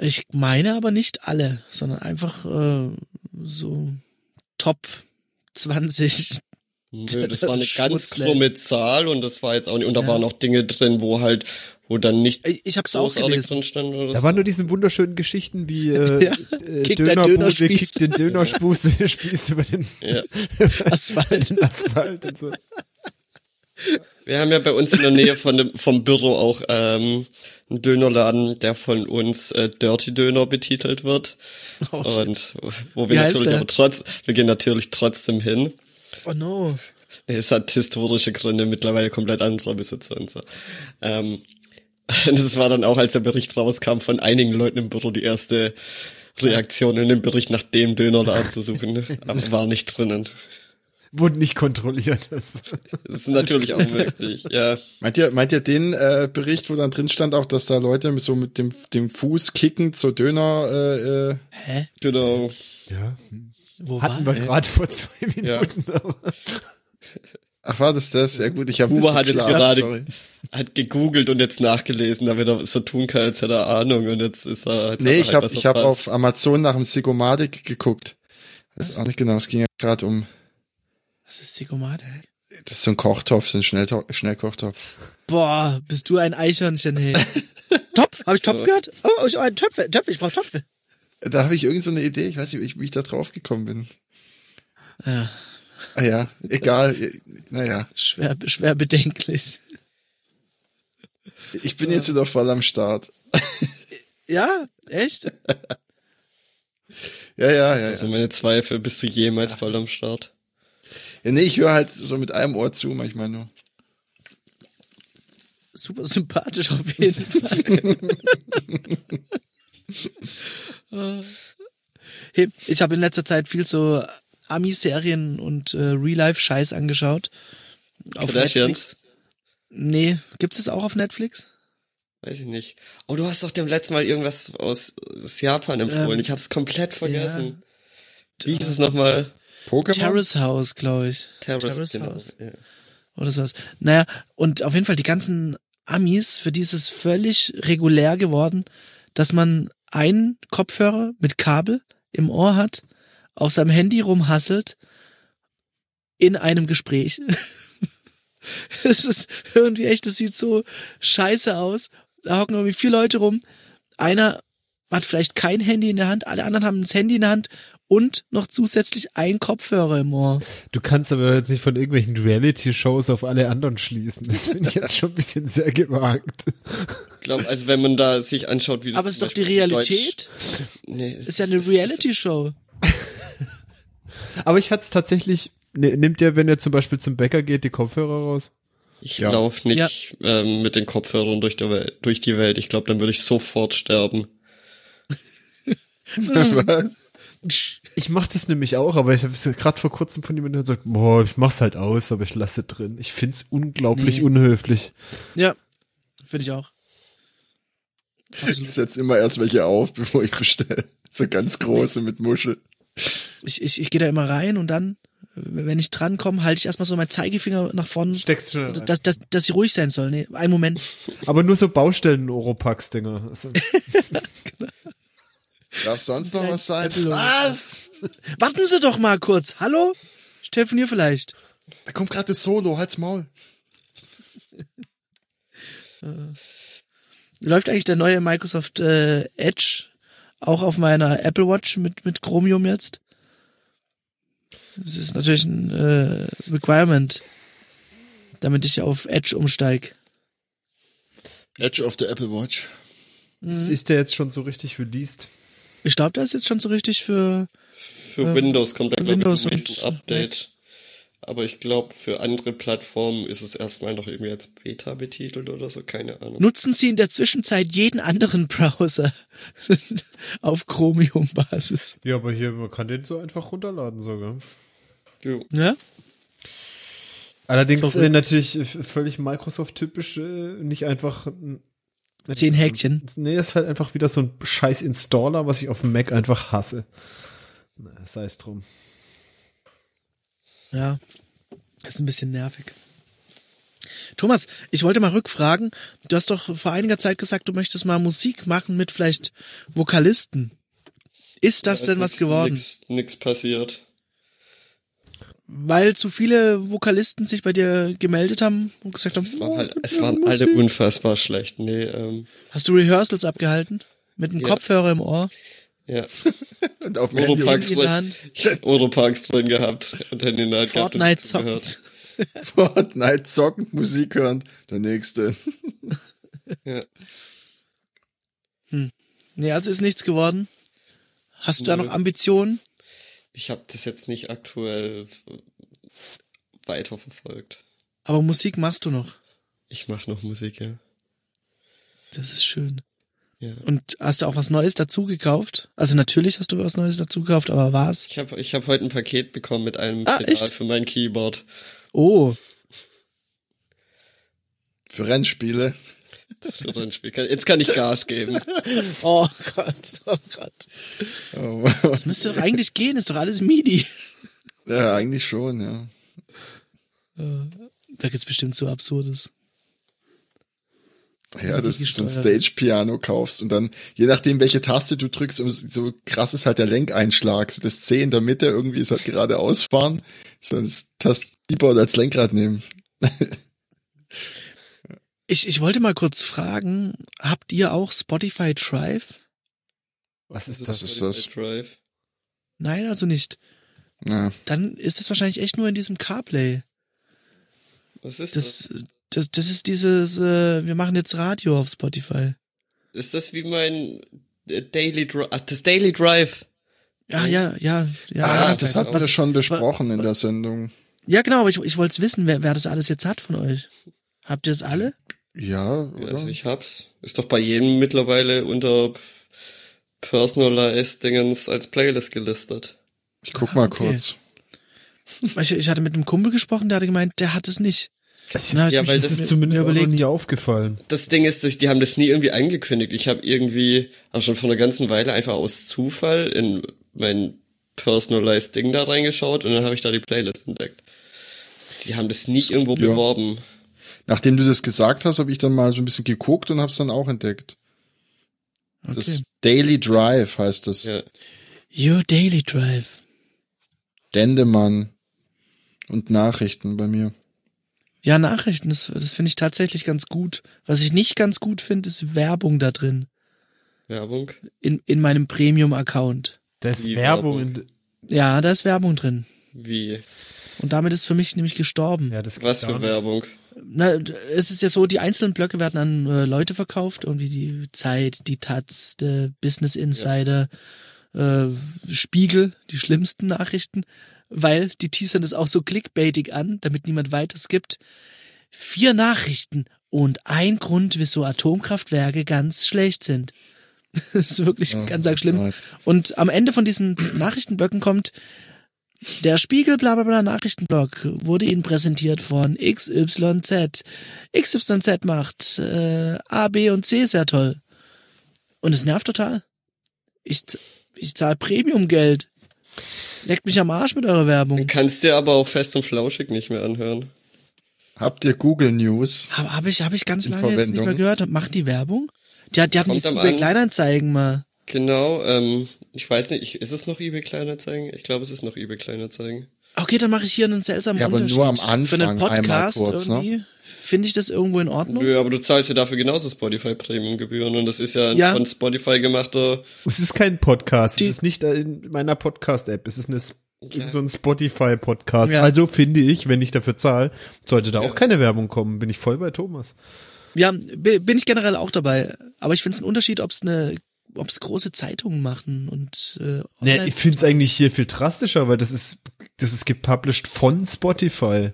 Ich meine aber nicht alle, sondern einfach äh, so Top 20. Nö, das war eine ganz krumme Zahl und das war jetzt auch nicht, und da ja. waren auch Dinge drin, wo halt, wo dann nicht ich, ich hab's auch gelesen. drin stand oder Da so. waren nur diese wunderschönen Geschichten wie äh, ja, äh, Dönerbude kickt den Dönerspieß Spieß über den ja. Asphalt. den Asphalt und so. Wir haben ja bei uns in der Nähe von dem, vom Büro auch ähm, einen Dönerladen, der von uns äh, Dirty Döner betitelt wird. Oh, und wo wir natürlich aber trotz, wir gehen natürlich trotzdem hin. Oh no. Es hat historische Gründe, mittlerweile komplett anderer Besitzer und so. Ähm, es war dann auch, als der Bericht rauskam, von einigen Leuten im Büro die erste Reaktion in dem Bericht nach dem Dönerladen zu suchen. aber war nicht drinnen. Wurde nicht kontrolliert. Das, das ist natürlich auch möglich, ja. Meint ihr, meint ihr den äh, Bericht, wo dann drin stand auch, dass da Leute so mit dem, dem Fuß kickend so Döner äh, äh Hä? Genau. Ja. Wo Hatten wir gerade vor zwei Minuten. Ja. Ach, war das das? Ja gut, ich habe Huber hat jetzt gerade hat gegoogelt und jetzt nachgelesen, damit er so tun kann, als hätte er Ahnung und jetzt ist er jetzt Nee, ich habe ich habe auf Amazon nach dem Sigomatic geguckt. Weiß auch nicht genau, es ging ja gerade um was ist Sigomate? Das ist so ein Kochtopf, so ein Schnellto Schnellkochtopf. Boah, bist du ein Eichhörnchen, hey. Topf? Habe ich Topf gehört? Oh, ich, oh, Töpfe, Töpfe, ich brauche Töpfe. Da habe ich irgend so eine Idee, ich weiß nicht, wie ich da drauf gekommen bin. Ja. Ah ja, egal. Naja. Schwer, schwer bedenklich. Ich bin ja. jetzt wieder voll am Start. Ja, echt? ja, ja, ja. Also meine Zweifel, bist du jemals voll am Start? Ja, nee, ich höre halt so mit einem Ohr zu manchmal nur. Super sympathisch auf jeden Fall. hey, ich habe in letzter Zeit viel so Ami-Serien und äh, Real-Life-Scheiß angeschaut. Auf Netflix. Nee, gibt's es auch auf Netflix? Weiß ich nicht. Oh, du hast doch dem letzten Mal irgendwas aus, aus Japan empfohlen. Ähm, ich hab's komplett vergessen. Ja. Wie hieß es nochmal? Pokémon? Terrace House, glaube ich. Terrace, Terrace genau, House. Ja. Oder sowas. Naja, und auf jeden Fall die ganzen Amis, für die ist es völlig regulär geworden, dass man einen Kopfhörer mit Kabel im Ohr hat, auf seinem Handy rumhasselt in einem Gespräch. Es ist irgendwie echt, das sieht so scheiße aus. Da hocken irgendwie vier Leute rum. Einer hat vielleicht kein Handy in der Hand, alle anderen haben das Handy in der Hand und noch zusätzlich ein Kopfhörer im Ohr. Du kannst aber jetzt nicht von irgendwelchen Reality-Shows auf alle anderen schließen. Das finde ich jetzt schon ein bisschen sehr gewagt. Ich glaube, also wenn man da sich anschaut, wie das Aber es ist doch die Beispiel Realität. Deutsch, nee, es Ist ja eine Reality-Show. Aber ich hatte es tatsächlich, ne, nimmt ihr, wenn ihr zum Beispiel zum Bäcker geht, die Kopfhörer raus? Ich Ja. lauf nicht ähm, mit den Kopfhörern durch, der Welt, durch die Welt. Ich glaube, dann würde ich sofort sterben. Was? Ich mache das nämlich auch, aber ich habe gerade vor kurzem von jemandem gesagt, boah, ich mach's halt aus, aber ich lasse drin. Ich find's unglaublich Nee. unhöflich. Ja, finde ich auch. Ich Absolut. setze immer erst welche auf, bevor ich bestelle. So ganz große mit Muschel. Ich, ich, ich gehe da immer rein und dann, wenn ich drankomme, halte ich erstmal so meinen Zeigefinger nach vorne, Steckst schon rein. dass, dass, dass sie ruhig sein soll. Nee, einen Moment. Aber nur so Baustellen-Oropax-Dinger. Darf sonst noch was sein? Was? Warten Sie doch mal kurz. Hallo? Ich telefoniere vielleicht. Da kommt gerade das Solo, halt's Maul. Läuft eigentlich der neue Microsoft äh, Edge auch auf meiner Apple Watch mit, mit Chromium jetzt? Das ist natürlich ein äh, Requirement, damit ich auf Edge umsteig. Edge of the Apple Watch. Ist der jetzt schon so richtig released? Ich glaube, da ist jetzt schon so richtig für Für Ähm, Windows kommt dann für glaub ich, im nächsten Update. Aber ich glaube, für andere Plattformen ist es erstmal noch irgendwie als Beta betitelt oder so, keine Ahnung. Nutzen Sie in der Zwischenzeit jeden anderen Browser auf Chromium-Basis. Ja, aber hier, man kann den so einfach runterladen sogar. Jo. Ja? Allerdings äh, natürlich äh, völlig Microsoft-typisch, äh, nicht einfach ein Zehn Häkchen. Nee, ist halt einfach wieder so ein scheiß Installer, was ich auf dem Mac einfach hasse. Na, sei es drum. Ja. Ist ein bisschen nervig. Thomas, ich wollte mal rückfragen. Du hast doch vor einiger Zeit gesagt, du möchtest mal Musik machen mit vielleicht Vokalisten. Ist das denn was geworden? Nix, nix passiert. Weil zu viele Vokalisten sich bei dir gemeldet haben und gesagt haben, Es, war oh, halt, ich es waren alle unfassbar schlecht. Nee, ähm, Hast du Rehearsals abgehalten? Mit einem Ja. Kopfhörer im Ohr? Ja. Und auf Oropax drin. Oropax drin gehabt und Handy in der Hand gehabt und Fortnite zugehört. zocken. Fortnite zockend Musik hören. Der nächste. Ja. Nee, also ist nichts geworden. Hast du da Nö. noch Ambitionen? Ich habe das jetzt nicht aktuell weiterverfolgt. Aber Musik machst du noch. Ich mache noch Musik, ja. Das ist schön. Ja. Und hast du auch was Neues dazu gekauft? Also natürlich hast du was Neues dazu gekauft, aber was? Ich habe ich hab heute ein Paket bekommen mit einem Ah, Pedal echt? für mein Keyboard. Oh, Für Rennspiele. Das wird ein Spiel. Jetzt kann ich Gas geben. oh Gott, oh Gott. Oh, Das müsste doch eigentlich gehen, ist doch alles MIDI. ja, eigentlich schon, ja. Da gibt's bestimmt so Absurdes. Ja, dass du so ein. Stage-Piano kaufst und dann, je nachdem, welche Taste du drückst, um, so krass ist halt der Lenkeinschlag. So das C in der Mitte irgendwie ist halt geradeaus fahren, so das Tast-Keyboard als Lenkrad nehmen. Ich, ich wollte mal kurz fragen, habt ihr auch Spotify Drive? Was ist das? ist das? Drive. Nein, also nicht. Ja, Dann ist es wahrscheinlich echt nur in diesem CarPlay. Was ist das? Das, das, das ist dieses, äh, wir machen jetzt Radio auf Spotify. Ist das wie mein äh, Daily Drive? Das Daily Drive. Ja, ja, ja, ja. ah, ja, das hatten wir schon besprochen in der Sendung. Ja, genau, aber ich, ich wollte wissen, wer, wer das alles jetzt hat von euch. Habt ihr das alle? Ja, Ja, oder? Also ich hab's. Ist doch bei jedem mittlerweile unter Personalized Dingens als Playlist gelistet. Ich guck mal okay. kurz. Ich, ich hatte mit einem Kumpel gesprochen, der hatte gemeint, der hat es nicht. Ich Ja, mich weil Das das mir- ist zumindest mir auch noch überlegt. nie aufgefallen. Das Ding ist, dass die haben das nie irgendwie angekündigt. Ich habe irgendwie, auch schon vor einer ganzen Weile einfach aus Zufall in mein Personalized Ding da reingeschaut und dann habe ich da die Playlist entdeckt. Die haben das nie irgendwo Ja. beworben. Nachdem du das gesagt hast, habe ich dann mal so ein bisschen geguckt und habe es dann auch entdeckt. Das Okay. Daily Drive heißt das. Ja. Your Daily Drive. Dendemann. Und Nachrichten bei mir. Ja, Nachrichten, das, das finde ich tatsächlich ganz gut. Was ich nicht ganz gut finde, ist Werbung da drin. Werbung. In, in meinem Premium-Account. Da ist Werbung. Werbung. Ja, da ist Werbung drin. Wie? Und damit ist für mich nämlich gestorben. ja, das Was für. Werbung? Na, es ist ja so, die einzelnen Blöcke werden an äh, Leute verkauft, irgendwie die Zeit, die Taz, der Business Insider, äh, Spiegel, die schlimmsten Nachrichten, weil die teasern das auch so clickbaitig an, damit niemand weiter skippt. Vier Nachrichten und ein Grund, wieso Atomkraftwerke ganz schlecht sind. Das ist wirklich Oh ganz arg schlimm. Gott. Und am Ende von diesen Nachrichtenblöcken kommt der Spiegel bla bla bla Nachrichtenblock wurde Ihnen präsentiert von XYZ. XYZ macht äh, A, B und C sehr toll. Und es nervt total. Ich, ich zahle Premium-Geld. Leckt mich am Arsch mit eurer Werbung. Kannst dir aber auch fest und flauschig nicht mehr anhören. Habt ihr Google News? Habe hab ich, hab ich ganz lange jetzt nicht Verwendung. mehr gehört. Machen die Werbung? Die, hat- die hatten Kommt die eBay an. Kleinanzeigen mal. Genau, ähm, ich weiß nicht, ich, ist es noch eBay Kleinanzeigen? Ich glaube, es ist noch eBay Kleinanzeigen. Okay, dann mache ich hier einen seltsamen Ja, aber Unterschied. nur am Für einen Anfang Podcast kurz, ne? Finde ich das irgendwo in Ordnung. Nö, aber du zahlst ja dafür genauso Spotify Premium-Gebühren und das ist ja, ein Ja. von Spotify gemachter. Es ist kein Podcast. Die- es ist nicht in meiner Podcast-App. Es ist eine, S- so ein Spotify-Podcast. Ja. Also finde ich, wenn ich dafür zahle, sollte da auch keine Werbung kommen. Bin ich voll bei Thomas. Ja, bi- bin ich generell auch dabei. Aber ich finde es einen Unterschied, ob es eine, ob es große Zeitungen machen und äh, Nee, online- ich finde es eigentlich hier viel drastischer, weil das ist, das ist gepublished von Spotify.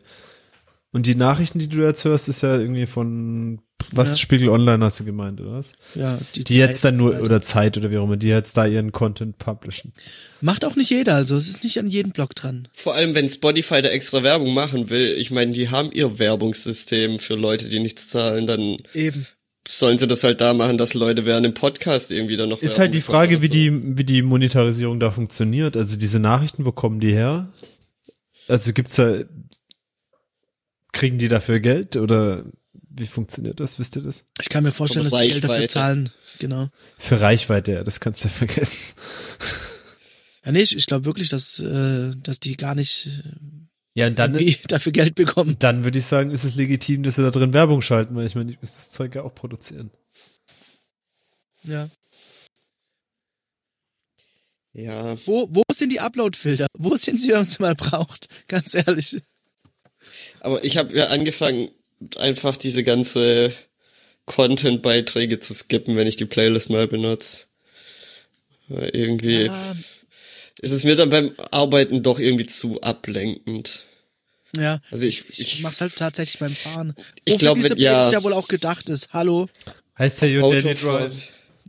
Und die Nachrichten, die du jetzt hörst, ist ja irgendwie von, was, Ja. Spiegel Online hast du gemeint, oder was? ja, Die Zeit jetzt dann nur, oder Zeit oder wie auch immer, die jetzt da ihren Content publishen. macht auch nicht jeder, also es ist nicht an jedem Blog dran. Vor allem, wenn Spotify da extra Werbung machen will, ich meine, die haben ihr Werbungssystem für Leute, die nichts zahlen, dann Eben. sollen sie das halt da machen, dass Leute während dem Podcast irgendwie dann noch Ist Werbung halt die Frage, wie so. die, wie die Monetarisierung da funktioniert. Also diese Nachrichten, wo kommen die her? Also gibt's da, kriegen die dafür Geld oder wie funktioniert das? Wisst ihr das? Ich kann mir vorstellen, dass die Geld dafür zahlen. Genau. Für Reichweite, ja, das kannst du ja vergessen. Ja, nee, ich, ich glaube wirklich, dass, äh, dass die gar nicht äh, Ja, und dann, dafür Geld bekommen. dann würde ich sagen, ist es legitim, dass sie da drin Werbung schalten, weil ich meine, ich muss das Zeug ja auch produzieren. Ja. Ja, Wo, wo sind die Upload-Filter? Wo sind sie, wenn man sie mal braucht? Ganz ehrlich. Aber ich habe ja angefangen, einfach diese ganze Content-Beiträge zu skippen, wenn ich die Playlist mal benutze. Weil irgendwie Ja, ist es mir dann beim Arbeiten doch irgendwie zu ablenkend. ja. Also ich, Ich ich mach's halt tatsächlich beim Fahren. Ich Wofür glaub, diese wenn- ja. Playlist ja wohl auch gedacht ist. Hallo. Heißt ja Your Daily. Drive.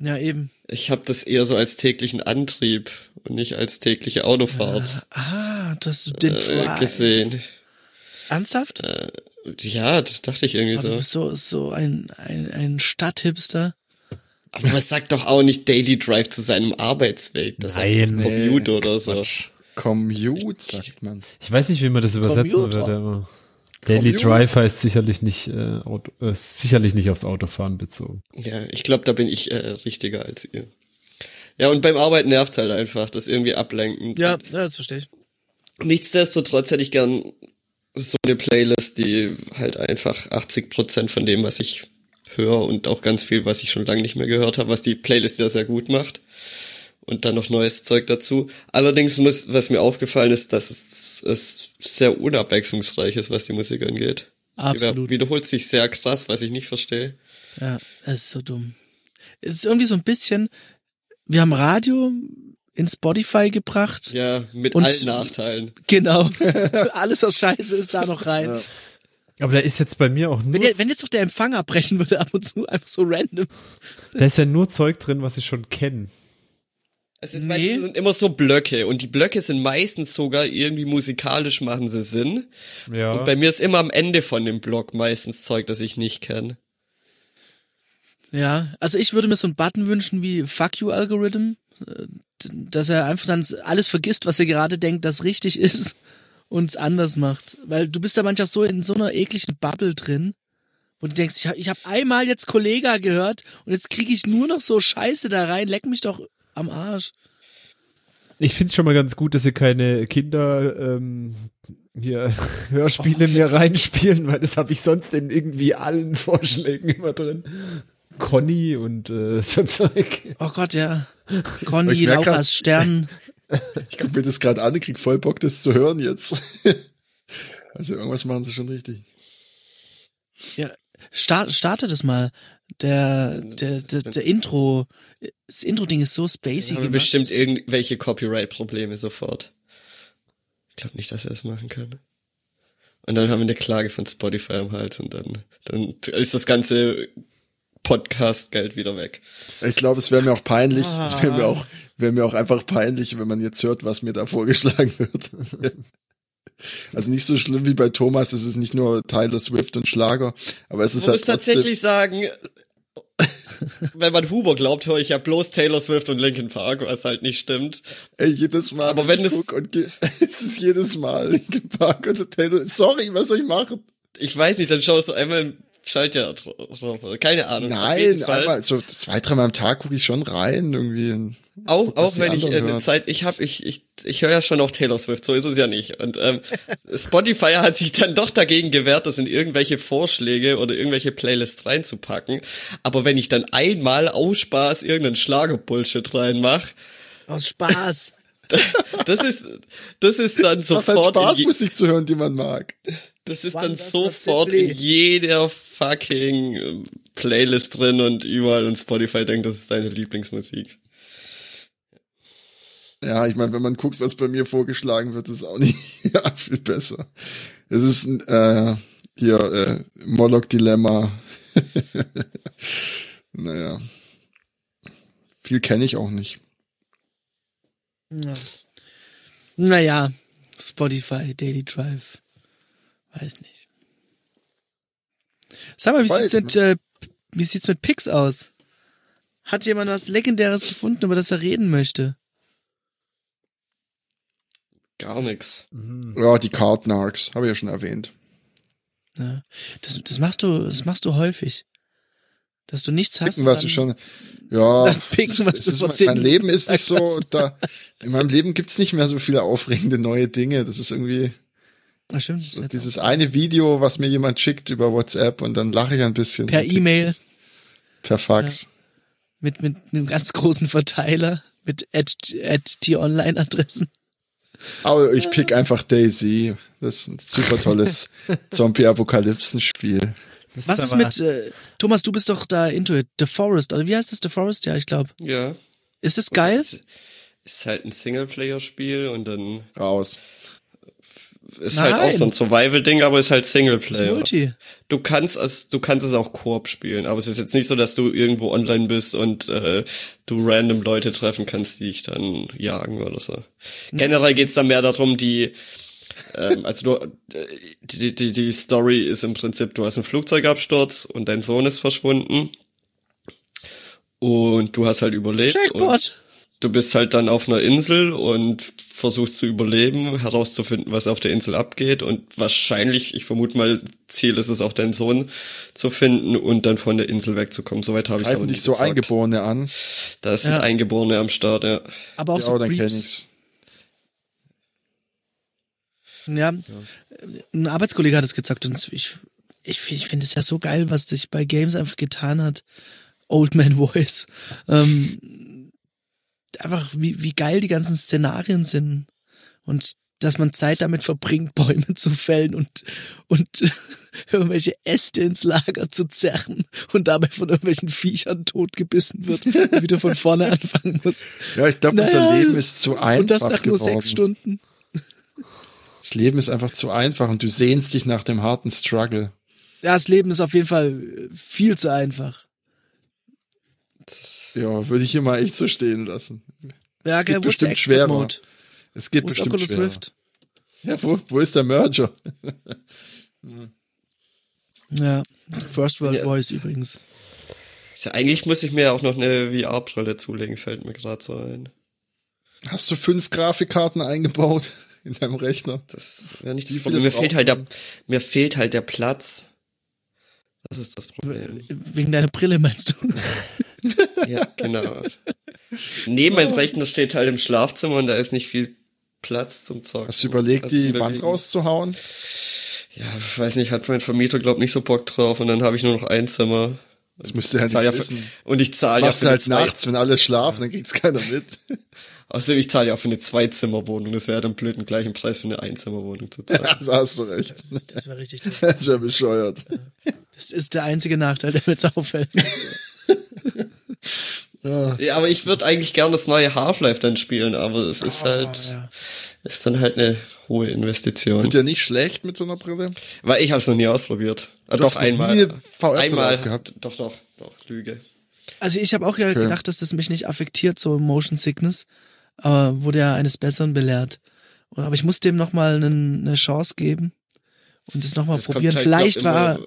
Ja, eben. Ich habe das eher so als täglichen Antrieb und nicht als tägliche Autofahrt Ah, du hast den äh, Drive. gesehen. Ernsthaft? Ja, das dachte ich irgendwie du so. bist so, so ein, ein, ein Stadthipster. Aber man sagt doch auch nicht Daily Drive zu seinem Arbeitsweg. Das Nein. ist Commute oder so. Commute, sagt man. Ich weiß nicht, wie man das übersetzen Commuter. würde, aber Daily. Drive heißt sicherlich nicht, äh, Auto, äh, sicherlich nicht aufs Autofahren bezogen. Ja, ich glaube, da bin ich äh, richtiger als ihr. Ja, und beim Arbeiten nervt's halt einfach, das irgendwie ablenkend. Ja, ja, das verstehe ich. Nichtsdestotrotz hätte ich gern so eine Playlist, die halt einfach 80% von dem, was ich höre und auch ganz viel, was ich schon lange nicht mehr gehört habe, was die Playlist ja sehr gut macht. Und dann noch neues Zeug dazu. Allerdings muss, was mir aufgefallen ist, dass es, es sehr unabwechslungsreich ist, was die Musik angeht. Absolut. wiederholt sich sehr krass, was ich nicht verstehe. Ja, es ist so dumm. Es ist irgendwie so ein bisschen, wir haben Radio in Spotify gebracht. Ja, mit Und- allen Nachteilen. Genau. Alles, was scheiße ist, da noch rein. Aber da ist jetzt bei mir auch nur, Wenn, je- wenn jetzt noch der Empfang abbrechen würde, ab und zu einfach so random. da ist ja nur Zeug drin, was ich schon kenne. Es ist Nee. meistens sind immer so Blöcke und die Blöcke sind meistens sogar irgendwie musikalisch machen sie Sinn. Ja. Und bei mir ist immer am Ende von dem Block meistens Zeug, das ich nicht kenne. Ja, also ich würde mir so einen Button wünschen wie Fuck You Algorithm, dass er einfach dann alles vergisst, was er gerade denkt, das richtig ist und es anders macht. Weil du bist da manchmal so in so einer ekligen Bubble drin, wo du denkst, ich habe ich hab einmal jetzt Kollega gehört und jetzt kriege ich nur noch so Scheiße da rein, leck mich doch am Arsch. Ich find's schon mal ganz gut, dass sie keine Kinder ähm, hier Hörspiele mehr reinspielen, weil das habe ich sonst in irgendwie allen Vorschlägen immer drin. Conny und äh, so Zeug. Oh Gott, ja. Ich Conny, Laura's Stern. Ich gucke mir das gerade an, ich krieg voll Bock, das zu hören jetzt. Also irgendwas machen sie schon richtig. Ja, start, starte das mal. Der, der, der, der Intro, das Intro-Ding ist so spacey haben wir gemacht. bestimmt irgendwelche Copyright-Probleme sofort. Ich glaube nicht, dass wir das machen können. Und dann haben wir eine Klage von Spotify am Hals und dann, dann ist das ganze Podcast-Geld wieder weg. Ich glaube, es wäre mir auch peinlich, es wäre Ah. mir auch, wäre mir auch einfach peinlich, wenn man jetzt hört, was mir da vorgeschlagen wird. Also nicht so schlimm wie bei Thomas, es ist nicht nur Tyler Swift und Schlager, aber es ist Man halt muss tatsächlich sagen, wenn man Huber glaubt, höre ich ja bloß Taylor Swift und Linkin Park, was halt nicht stimmt. ey, jedes Mal, Aber wenn es- guck und es ist jedes Mal Linkin Park und Taylor, sorry, was soll ich machen? Ich weiß nicht, dann schaust du einmal im Schaltjahr drauf. oder Keine Ahnung. Nein, einmal, so zwei, dreimal am Tag gucke ich schon rein, irgendwie. Auch, Guck, auch wenn ich eine hören. Zeit, ich habe, ich, ich, ich höre ja schon auch Taylor Swift, so ist es ja nicht. Und ähm, Spotify hat sich dann doch dagegen gewehrt, das in irgendwelche Vorschläge oder irgendwelche Playlists reinzupacken. Aber wenn ich dann einmal aus Spaß irgendeinen Schlager-Bullshit reinmach, Aus Spaß. das ist, das ist dann Es macht halt sofort, Spaß, Musik zu hören, die man mag. Das ist dann sofort in jeder fucking Playlist drin und überall und Spotify denkt, das ist deine Lieblingsmusik. Ja, ich meine, wenn man guckt, was bei mir vorgeschlagen wird, ist auch nicht ja, viel besser. Es ist äh, hier äh, Moloch Dilemma. naja. Viel kenne ich auch nicht. Ja. Naja, Spotify, Daily Drive. Weiß nicht. Sag mal, wie sieht's mit, äh, wie sieht's mit Pix aus? Hat jemand was Legendäres gefunden, über das er reden möchte? Gar nix. Ja, die Card Narcs, habe ich ja schon erwähnt. Ja. Das, das machst du, das machst du häufig. Dass du nichts hast. Picken, was du schon. Ja, picken, was du mein, mein Leben ist nicht so, hast. da, in meinem Leben gibt's nicht mehr so viele aufregende neue Dinge. Das ist irgendwie Ach, stimmt, das ist so dieses auch- eine Video, was mir jemand schickt über WhatsApp und dann lache ich ein bisschen. per E-Mail Per Fax. mit, mit einem ganz großen Verteiler mit at, at T-Online-Adressen. Aber ich pick einfach Daisy. Das ist ein super tolles Zombie-Apokalypsen-Spiel. Das Was ist mit, äh, Thomas, du bist doch da into it. The Forest, oder wie heißt das, The Forest? Ja, ich glaube. Ja. Ist es geil? Ist, ist halt ein Singleplayer-Spiel und dann Raus. Ist halt auch Nein. so ein Survival-Ding, aber ist halt Singleplayer. Multi. Du kannst es, du kannst es auch Koop spielen, aber es ist jetzt nicht so, dass du irgendwo online bist und äh, du random Leute treffen kannst, die dich dann jagen oder so. Generell geht's dann mehr darum, die ähm, also du, die, die, die Story ist im Prinzip, du hast einen Flugzeugabsturz und dein Sohn ist verschwunden. Und du hast halt überlebt. Und Jackpot. Du bist halt dann auf einer Insel und versuchst zu überleben, herauszufinden, was auf der Insel abgeht und wahrscheinlich, ich vermute mal, Ziel ist es auch, deinen Sohn zu finden und dann von der Insel wegzukommen. Soweit habe ich aber nicht so gezockt. Eingeborene an. Da sind Ja. Eingeborene am Start, ja. Aber auch Ja, so Creeps. ich's. Ja. Ein Arbeitskollege hat es gezockt und ich, ich, ich finde es ja so geil, was sich bei Games einfach getan hat. Old Man Voice. Ähm, einfach, wie, wie geil die ganzen Szenarien sind. Und dass man Zeit damit verbringt, Bäume zu fällen und, und irgendwelche Äste ins Lager zu zerren und dabei von irgendwelchen Viechern totgebissen wird und wieder von vorne anfangen muss. Ja, ich glaube, Naja, unser Leben ist zu einfach Und das nach nur geworden. sechs Stunden. Das Leben ist einfach zu einfach und du sehnst dich nach dem harten Struggle. Ja, das Leben ist auf jeden Fall viel zu einfach. Ja, würde ich hier mal echt so stehen lassen. Ja, Geht wo ist der schwerer. Mode? Es geht Wo ist bestimmt Oculus schwerer. Rift? Ja, wo, wo ist der Merger? Ja, First World Ja. Voice übrigens. Ist ja. Eigentlich muss ich mir auch noch eine VR-Brille zulegen, fällt mir gerade so ein. Hast du fünf Grafikkarten eingebaut in deinem Rechner? Das wäre nicht das Problem. Mir fehlt halt der, mir fehlt halt der Platz. Das ist das Problem. Wegen deiner Brille meinst du? ja, genau. Nee, mein Rechner steht halt im Schlafzimmer und da ist nicht viel Platz zum Zocken. Hast du überlegt, Also die Wand Bewegen. rauszuhauen? Ja, ich weiß nicht, hat mein Vermieter glaub nicht so Bock drauf und dann habe ich nur noch ein Zimmer. Das müsste ja nicht für, wissen. und ich Das zahle ja für halt zwei, nachts, wenn alle schlafen, dann kriegt's keiner mit. außerdem ich zahle ja auch für eine Zweizimmerwohnung. Das wäre dann blöd, den gleichen Preis für eine Einzimmerwohnung zu zahlen. Das hast du recht. Das wäre richtig doof. Das wäre bescheuert. Das ist der einzige Nachteil, der mir jetzt auffällt. ja, aber ich würde eigentlich gerne das neue Half-Life dann spielen, aber es ist halt, Oh, ja. ist dann halt eine hohe Investition. Wird ja nicht schlecht mit so einer Brille? Weil ich habe es noch nie ausprobiert. Ah, Du doch einmal. einmal aufgehabt? Doch, doch, doch, Lüge. Also ich habe auch ja gedacht, dass das mich nicht affektiert, so Motion Sickness, aber wurde ja eines Besseren belehrt. Aber ich muss dem nochmal eine Chance geben und das nochmal probieren. halt, Vielleicht glaub, war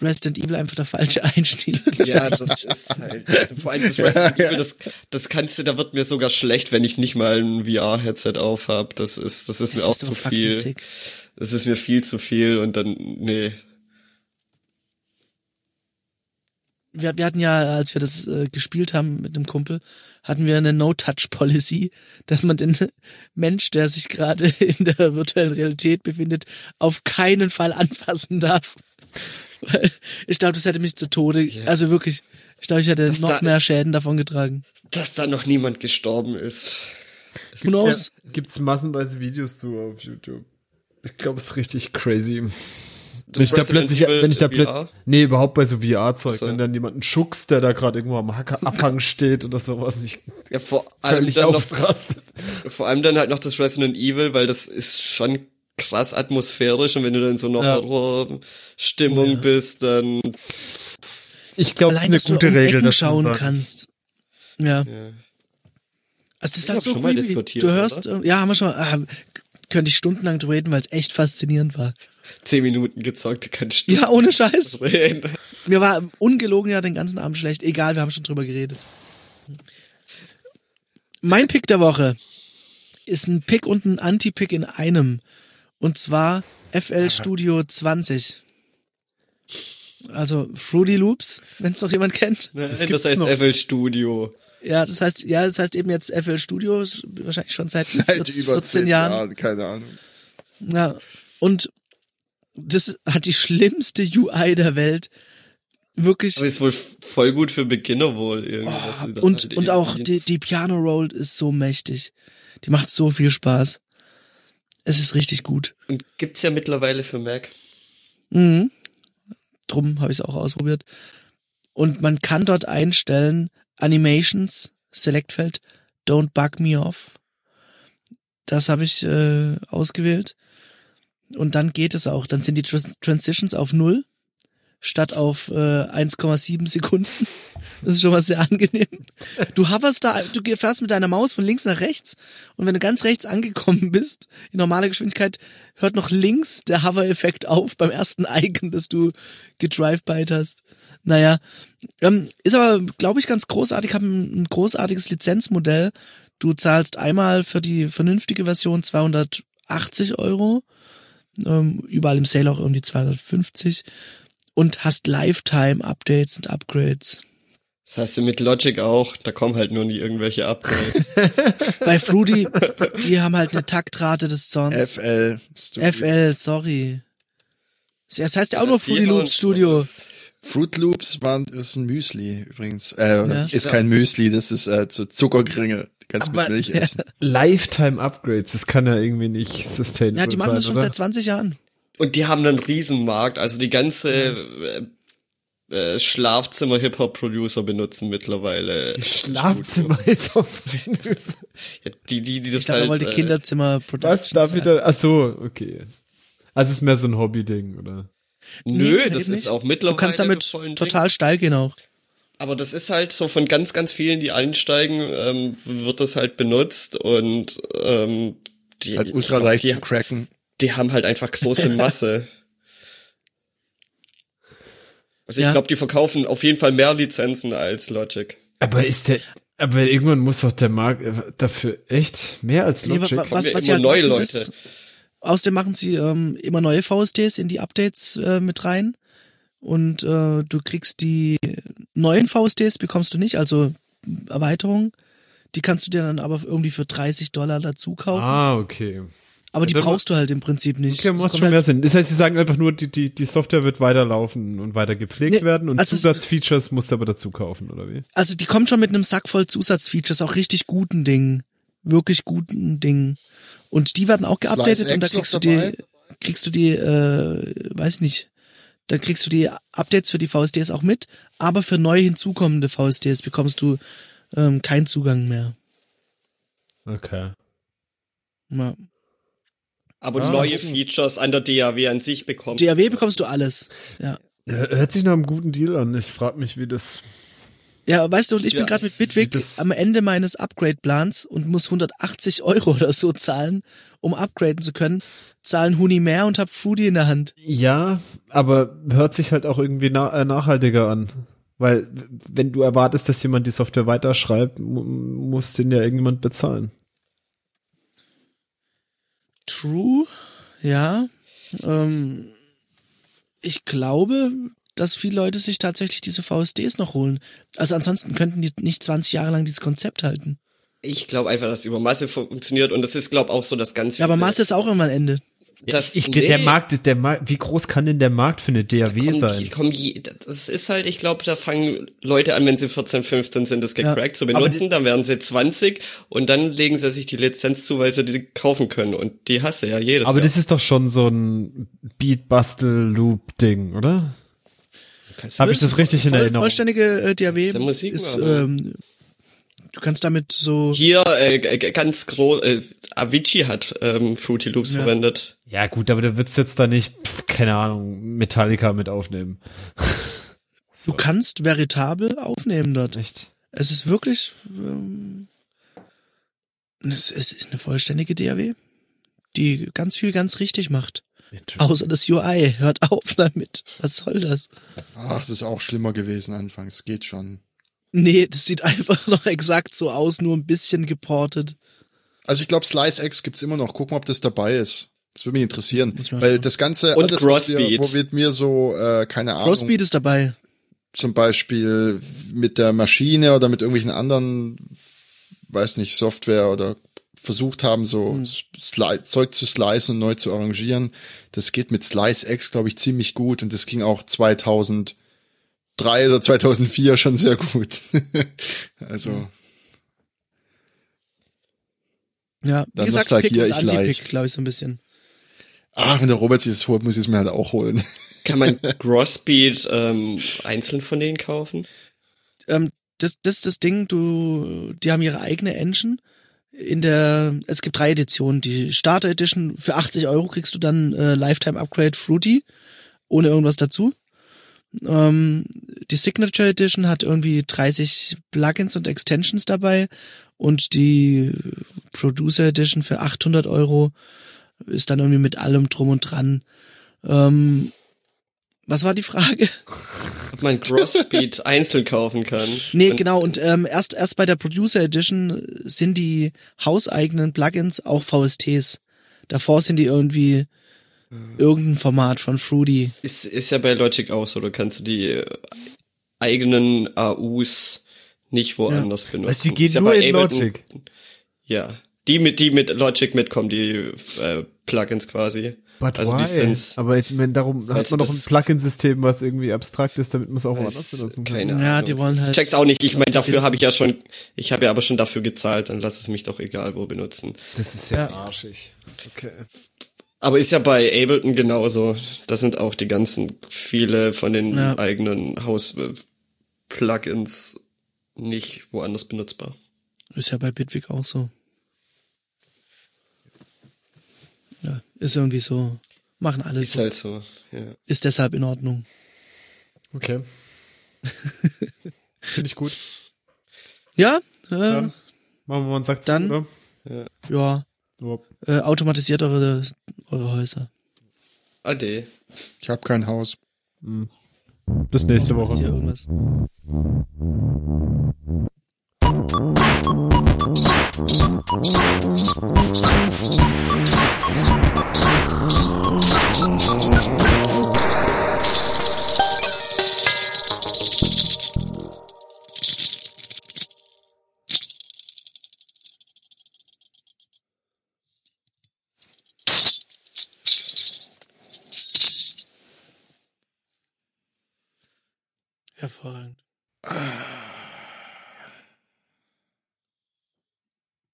Resident Evil einfach der falsche Einstieg. Ja, das ist halt. Vor allem das Resident Evil, das, das kannst du, da wird mir sogar schlecht, wenn ich nicht mal ein VR-Headset auf hab. Das ist, das ist mir Das auch ist so zu viel. sick. Das ist mir viel zu viel und dann, nee. wir, wir hatten ja, als wir das äh, gespielt haben mit einem Kumpel, hatten wir eine No-Touch-Policy, dass man den Mensch, der sich gerade in der virtuellen Realität befindet, auf keinen Fall anfassen darf. Weil ich glaube, das hätte mich zu Tode, also wirklich, ich glaube, ich hätte Das noch da- mehr Schäden davon getragen. Dass da noch niemand gestorben ist. Who knows? Ja, gibt's massenweise Videos zu auf YouTube. Ich glaube, es ist richtig crazy. Das Wenn ich da plötzlich, wenn ich da plötzlich, nee, überhaupt bei so VR-Zeug, so. wenn dann jemanden schuckst, der da gerade irgendwo am Hacker Abhang steht oder sowas, ich Ja, vor allem völlig dann noch, vor allem dann halt noch das Resident Evil, weil das ist schon krass atmosphärisch und wenn du dann in so einer Ja. Horror-Stimmung bist, dann, Ich glaube, es ist eine dass gute du Regel, dass man schauen kannst. Ja. ja. Also das ist halt so schon mal diskutiert, Du hörst, äh, ja, haben wir schon, ah, könnte ich stundenlang drüber reden, weil es echt faszinierend war. zehn Minuten gezockt, du kannst Ja, ohne Scheiß. reden. Mir war ungelogen ja den ganzen Abend schlecht. Egal, wir haben schon drüber geredet. Mein Pick der Woche ist ein Pick und ein Anti-Pick in einem. Und zwar FL Studio 20. Also Fruity Loops, wenn es noch jemand kennt. Das, gibt's heißt noch. FL Studio. Ja, das heißt, ja, das heißt eben jetzt FL Studio, wahrscheinlich schon seit, Seit 14, über 14 zehn Jahren. Jahren, keine Ahnung. Ja, und das hat die schlimmste UI der Welt. Wirklich. Aber ist wohl voll gut für Beginner wohl sie da Und, halt und auch die, die Piano Roll ist so mächtig. Die macht so viel Spaß. Es ist richtig gut. Und gibt's ja mittlerweile für Mac. Mhm. Drum habe ich es auch ausprobiert. Und man kann dort einstellen, Animations, Selectfeld, Don't Bug Me Off. Das habe ich äh, ausgewählt. Und dann geht es auch. Dann sind die Trans Transitions auf null statt auf äh, 1,7 Sekunden. Das ist schon mal sehr angenehm. Du hoverst da, du fährst mit deiner Maus von links nach rechts und wenn du ganz rechts angekommen bist, in normaler Geschwindigkeit, hört noch links der Hover-Effekt auf beim ersten Icon, das du gedrive-byte hast. Naja, ähm, ist aber, glaube ich, ganz großartig. Ich habe ein, ein großartiges Lizenzmodell. Du zahlst einmal für die vernünftige Version 280 Euro, ähm, überall im Sale auch irgendwie 250 und hast Lifetime-Updates und Upgrades. Das hast du mit Logic auch, da kommen halt nur nie irgendwelche Upgrades. Bei Fruity, die haben halt eine Taktrate des Zorns. FL. Studio. FL, sorry. Das heißt ja auch nur Fruity Loops Studio. Fruit Loops waren, ist ein Müsli übrigens. Äh, Ja. Ist kein Müsli, das ist äh, so Zuckerkringel. Kannst Aber- mit Milch Ja. essen. Lifetime Upgrades, das kann ja irgendwie nicht sustainable Ja, die machen sein, das schon oder? seit 20 Jahren. Und die haben einen Riesenmarkt, also die ganze äh, äh, Schlafzimmer-Hip-Hop-Producer benutzen mittlerweile. Die Schlafzimmer vom Venus. Ja, die, die, die das Ich halt, wollte äh, Kinderzimmer Was Productions da sein. wieder? Ach so, okay. Also es ist mehr so ein Hobby-Ding, oder? Nö, Nee, das ist nicht. auch mittlerweile Du kannst damit total steil gehen auch. Ding. Aber das ist halt so von ganz, ganz vielen, die einsteigen, ähm, wird das halt benutzt und ähm, die, Halt ich ultra leicht die, zu cracken. Die haben halt einfach große Masse. Also ich Ja. glaube, die verkaufen auf jeden Fall mehr Lizenzen als Logic. Aber ist der, aber irgendwann muss doch der Markt äh, dafür echt mehr als Nee, Logic. wa- was, ja was immer neue machen, Leute. Ist, außerdem machen sie ähm, immer neue VSTs in die Updates äh, mit rein. Und äh, du kriegst die neuen VSTs, bekommst du nicht. Also Erweiterung. Die kannst du dir dann aber irgendwie für 30 Dollar dazu kaufen. Ah, okay. Aber die dann- brauchst du halt im Prinzip nicht. Okay, macht schon halt- mehr Sinn. Das heißt, sie sagen einfach nur, die, die, die Software wird weiterlaufen und weiter gepflegt Nee, werden und also es- Zusatzfeatures musst du aber dazu kaufen, oder wie? Also die kommt schon mit einem Sack voll Zusatzfeatures, auch richtig guten Dingen. Wirklich guten Dingen. Und die werden auch geupdatet und da kriegst du dabei? die, kriegst du die, äh, weiß nicht, da kriegst du die Updates für die VSDs auch mit, aber für neu hinzukommende VSDs bekommst du ähm, keinen Zugang mehr. Okay. Ja. Aber Ah, neue. Features an der DAW an sich bekommt. DAW bekommst du alles. Ja. Hört sich nach einem guten Deal an. Ich frage mich, wie das. Ja, weißt du, und ich Ja, bin gerade mit Bitwig am Ende meines Upgrade-Plans und muss 180 Euro oder so zahlen, um upgraden zu können. Zahlen Huni mehr und hab Foodie in der Hand. Ja, aber hört sich halt auch irgendwie na äh, nachhaltiger an. Weil, wenn du erwartest, dass jemand die Software weiterschreibt, mu muss den ja irgendjemand bezahlen. True, ja. Ähm, ich glaube, dass viele Leute sich tatsächlich diese VSDs noch holen. Also ansonsten könnten die nicht 20 Jahre lang dieses Konzept halten. Ich glaube einfach, dass über Masse funktioniert und das ist, glaube auch so das ganz Ja, aber Master ist auch irgendwann Ende. Das, ich, nee, Der Markt ist der Markt. Wie groß kann denn der Markt für eine DAW kommt, sein? kommt je, das ist halt, ich glaube, da fangen Leute an, wenn sie 14, 15 sind, das gecrackt zu Aber benutzen, dann werden sie 20 und dann legen sie sich die Lizenz zu, weil sie die kaufen können und die hasse ja jedes Aber Jahr. das ist doch schon so ein Beat-Bastel-Loop-Ding, oder? Habe ich das richtig in Erinnerung? Vollständige äh, DAW ist ja Musik, ist, ähm, du kannst damit so, Hier äh, ganz groß, äh, Avicii hat ähm, Fruity Loops Ja. verwendet. Ja, gut, aber du würdest jetzt da nicht, pf, keine Ahnung, Metallica mit aufnehmen. du kannst veritabel aufnehmen dort. Echt? Es ist wirklich, ähm, es, es ist eine vollständige DAW, die ganz viel ganz richtig macht. Außer das UI. Hört auf damit. Was soll das? Ach, das ist auch schlimmer gewesen anfangs. Geht schon. Nee, das sieht einfach noch exakt so aus, nur ein bisschen geportet. Also ich glaube, Slice X gibt's immer noch. Gucken, ob das dabei ist. Das würde mich interessieren. Weil schauen. das Ganze, Und alles, Crossbeat. wo wird mir so, äh, keine Ahnung, Crossbeat ist dabei. zum Beispiel mit der Maschine oder mit irgendwelchen anderen, weiß nicht, Software oder versucht haben, so Hm. Sli Zeug zu slicen und neu zu arrangieren. Das geht mit Slice X, glaube ich, ziemlich gut und das ging auch 2003 oder 2004 schon sehr gut. also, Hm. Ja, wie Dann gesagt, Nostalgie Pick und ich leicht. Anti-Pick, glaube ich, so ein bisschen. Ah, wenn der Robert sich das holt, muss ich es mir halt auch holen. Kann man Crossbeat ähm, einzeln von denen kaufen? Ähm, das, das ist das Ding, du, die haben ihre eigene Engine. In der, es gibt drei Editionen. Die Starter Edition für 80 Euro kriegst du dann äh, Lifetime Upgrade Fruity, ohne irgendwas dazu. Ähm, die Signature Edition hat irgendwie 30 Plugins und Extensions dabei und die Producer Edition für 800 Euro ist dann irgendwie mit allem drum und dran. Ähm, was war die Frage? Ob man Crossbeat einzeln kaufen kann? Nee, Und- genau. Und ähm, erst erst bei der Producer Edition sind die hauseigenen Plugins auch VSTs. Davor sind die irgendwie irgendein Format von Fruity. Ist, ist ja bei Logic auch so, da kannst du die eigenen AUs nicht woanders benutzen. Weißt, die gehen Ist ja nur bei in Ableton- Logic. Ja. Die mit, die mit Logic mitkommen, die äh, Plugins quasi. But also why? die Sins. Aber ich meine, darum hat Weißt man doch ein das- Plugin-System, was irgendwie abstrakt ist, damit man es auch woanders benutzen kann. keine Ja, Ahnung. die wollen halt- Ich check's auch nicht. Ich meine, dafür habe ich ja schon, ich habe ja aber schon dafür gezahlt, dann lass es mich doch egal wo benutzen. Das ist ja, arschig. Okay. Aber ist ja bei Ableton genauso. Da sind auch die ganzen, viele von den Ja. eigenen Haus-Plugins nicht woanders benutzbar. Ist ja bei Bitwig auch so. Ist irgendwie so. Machen alles Ist so. halt so, ja. Ist deshalb in Ordnung. Okay. Finde ich gut. Ja, äh, Ja. Machen wir mal einen Sack zu, Dann- oder? ja. Ja. Äh, automatisiert eure, eure Häuser. Ade. Ich habe kein Haus. Bis nächste Ist Woche. hier irgendwas? Hervorragend. Ah.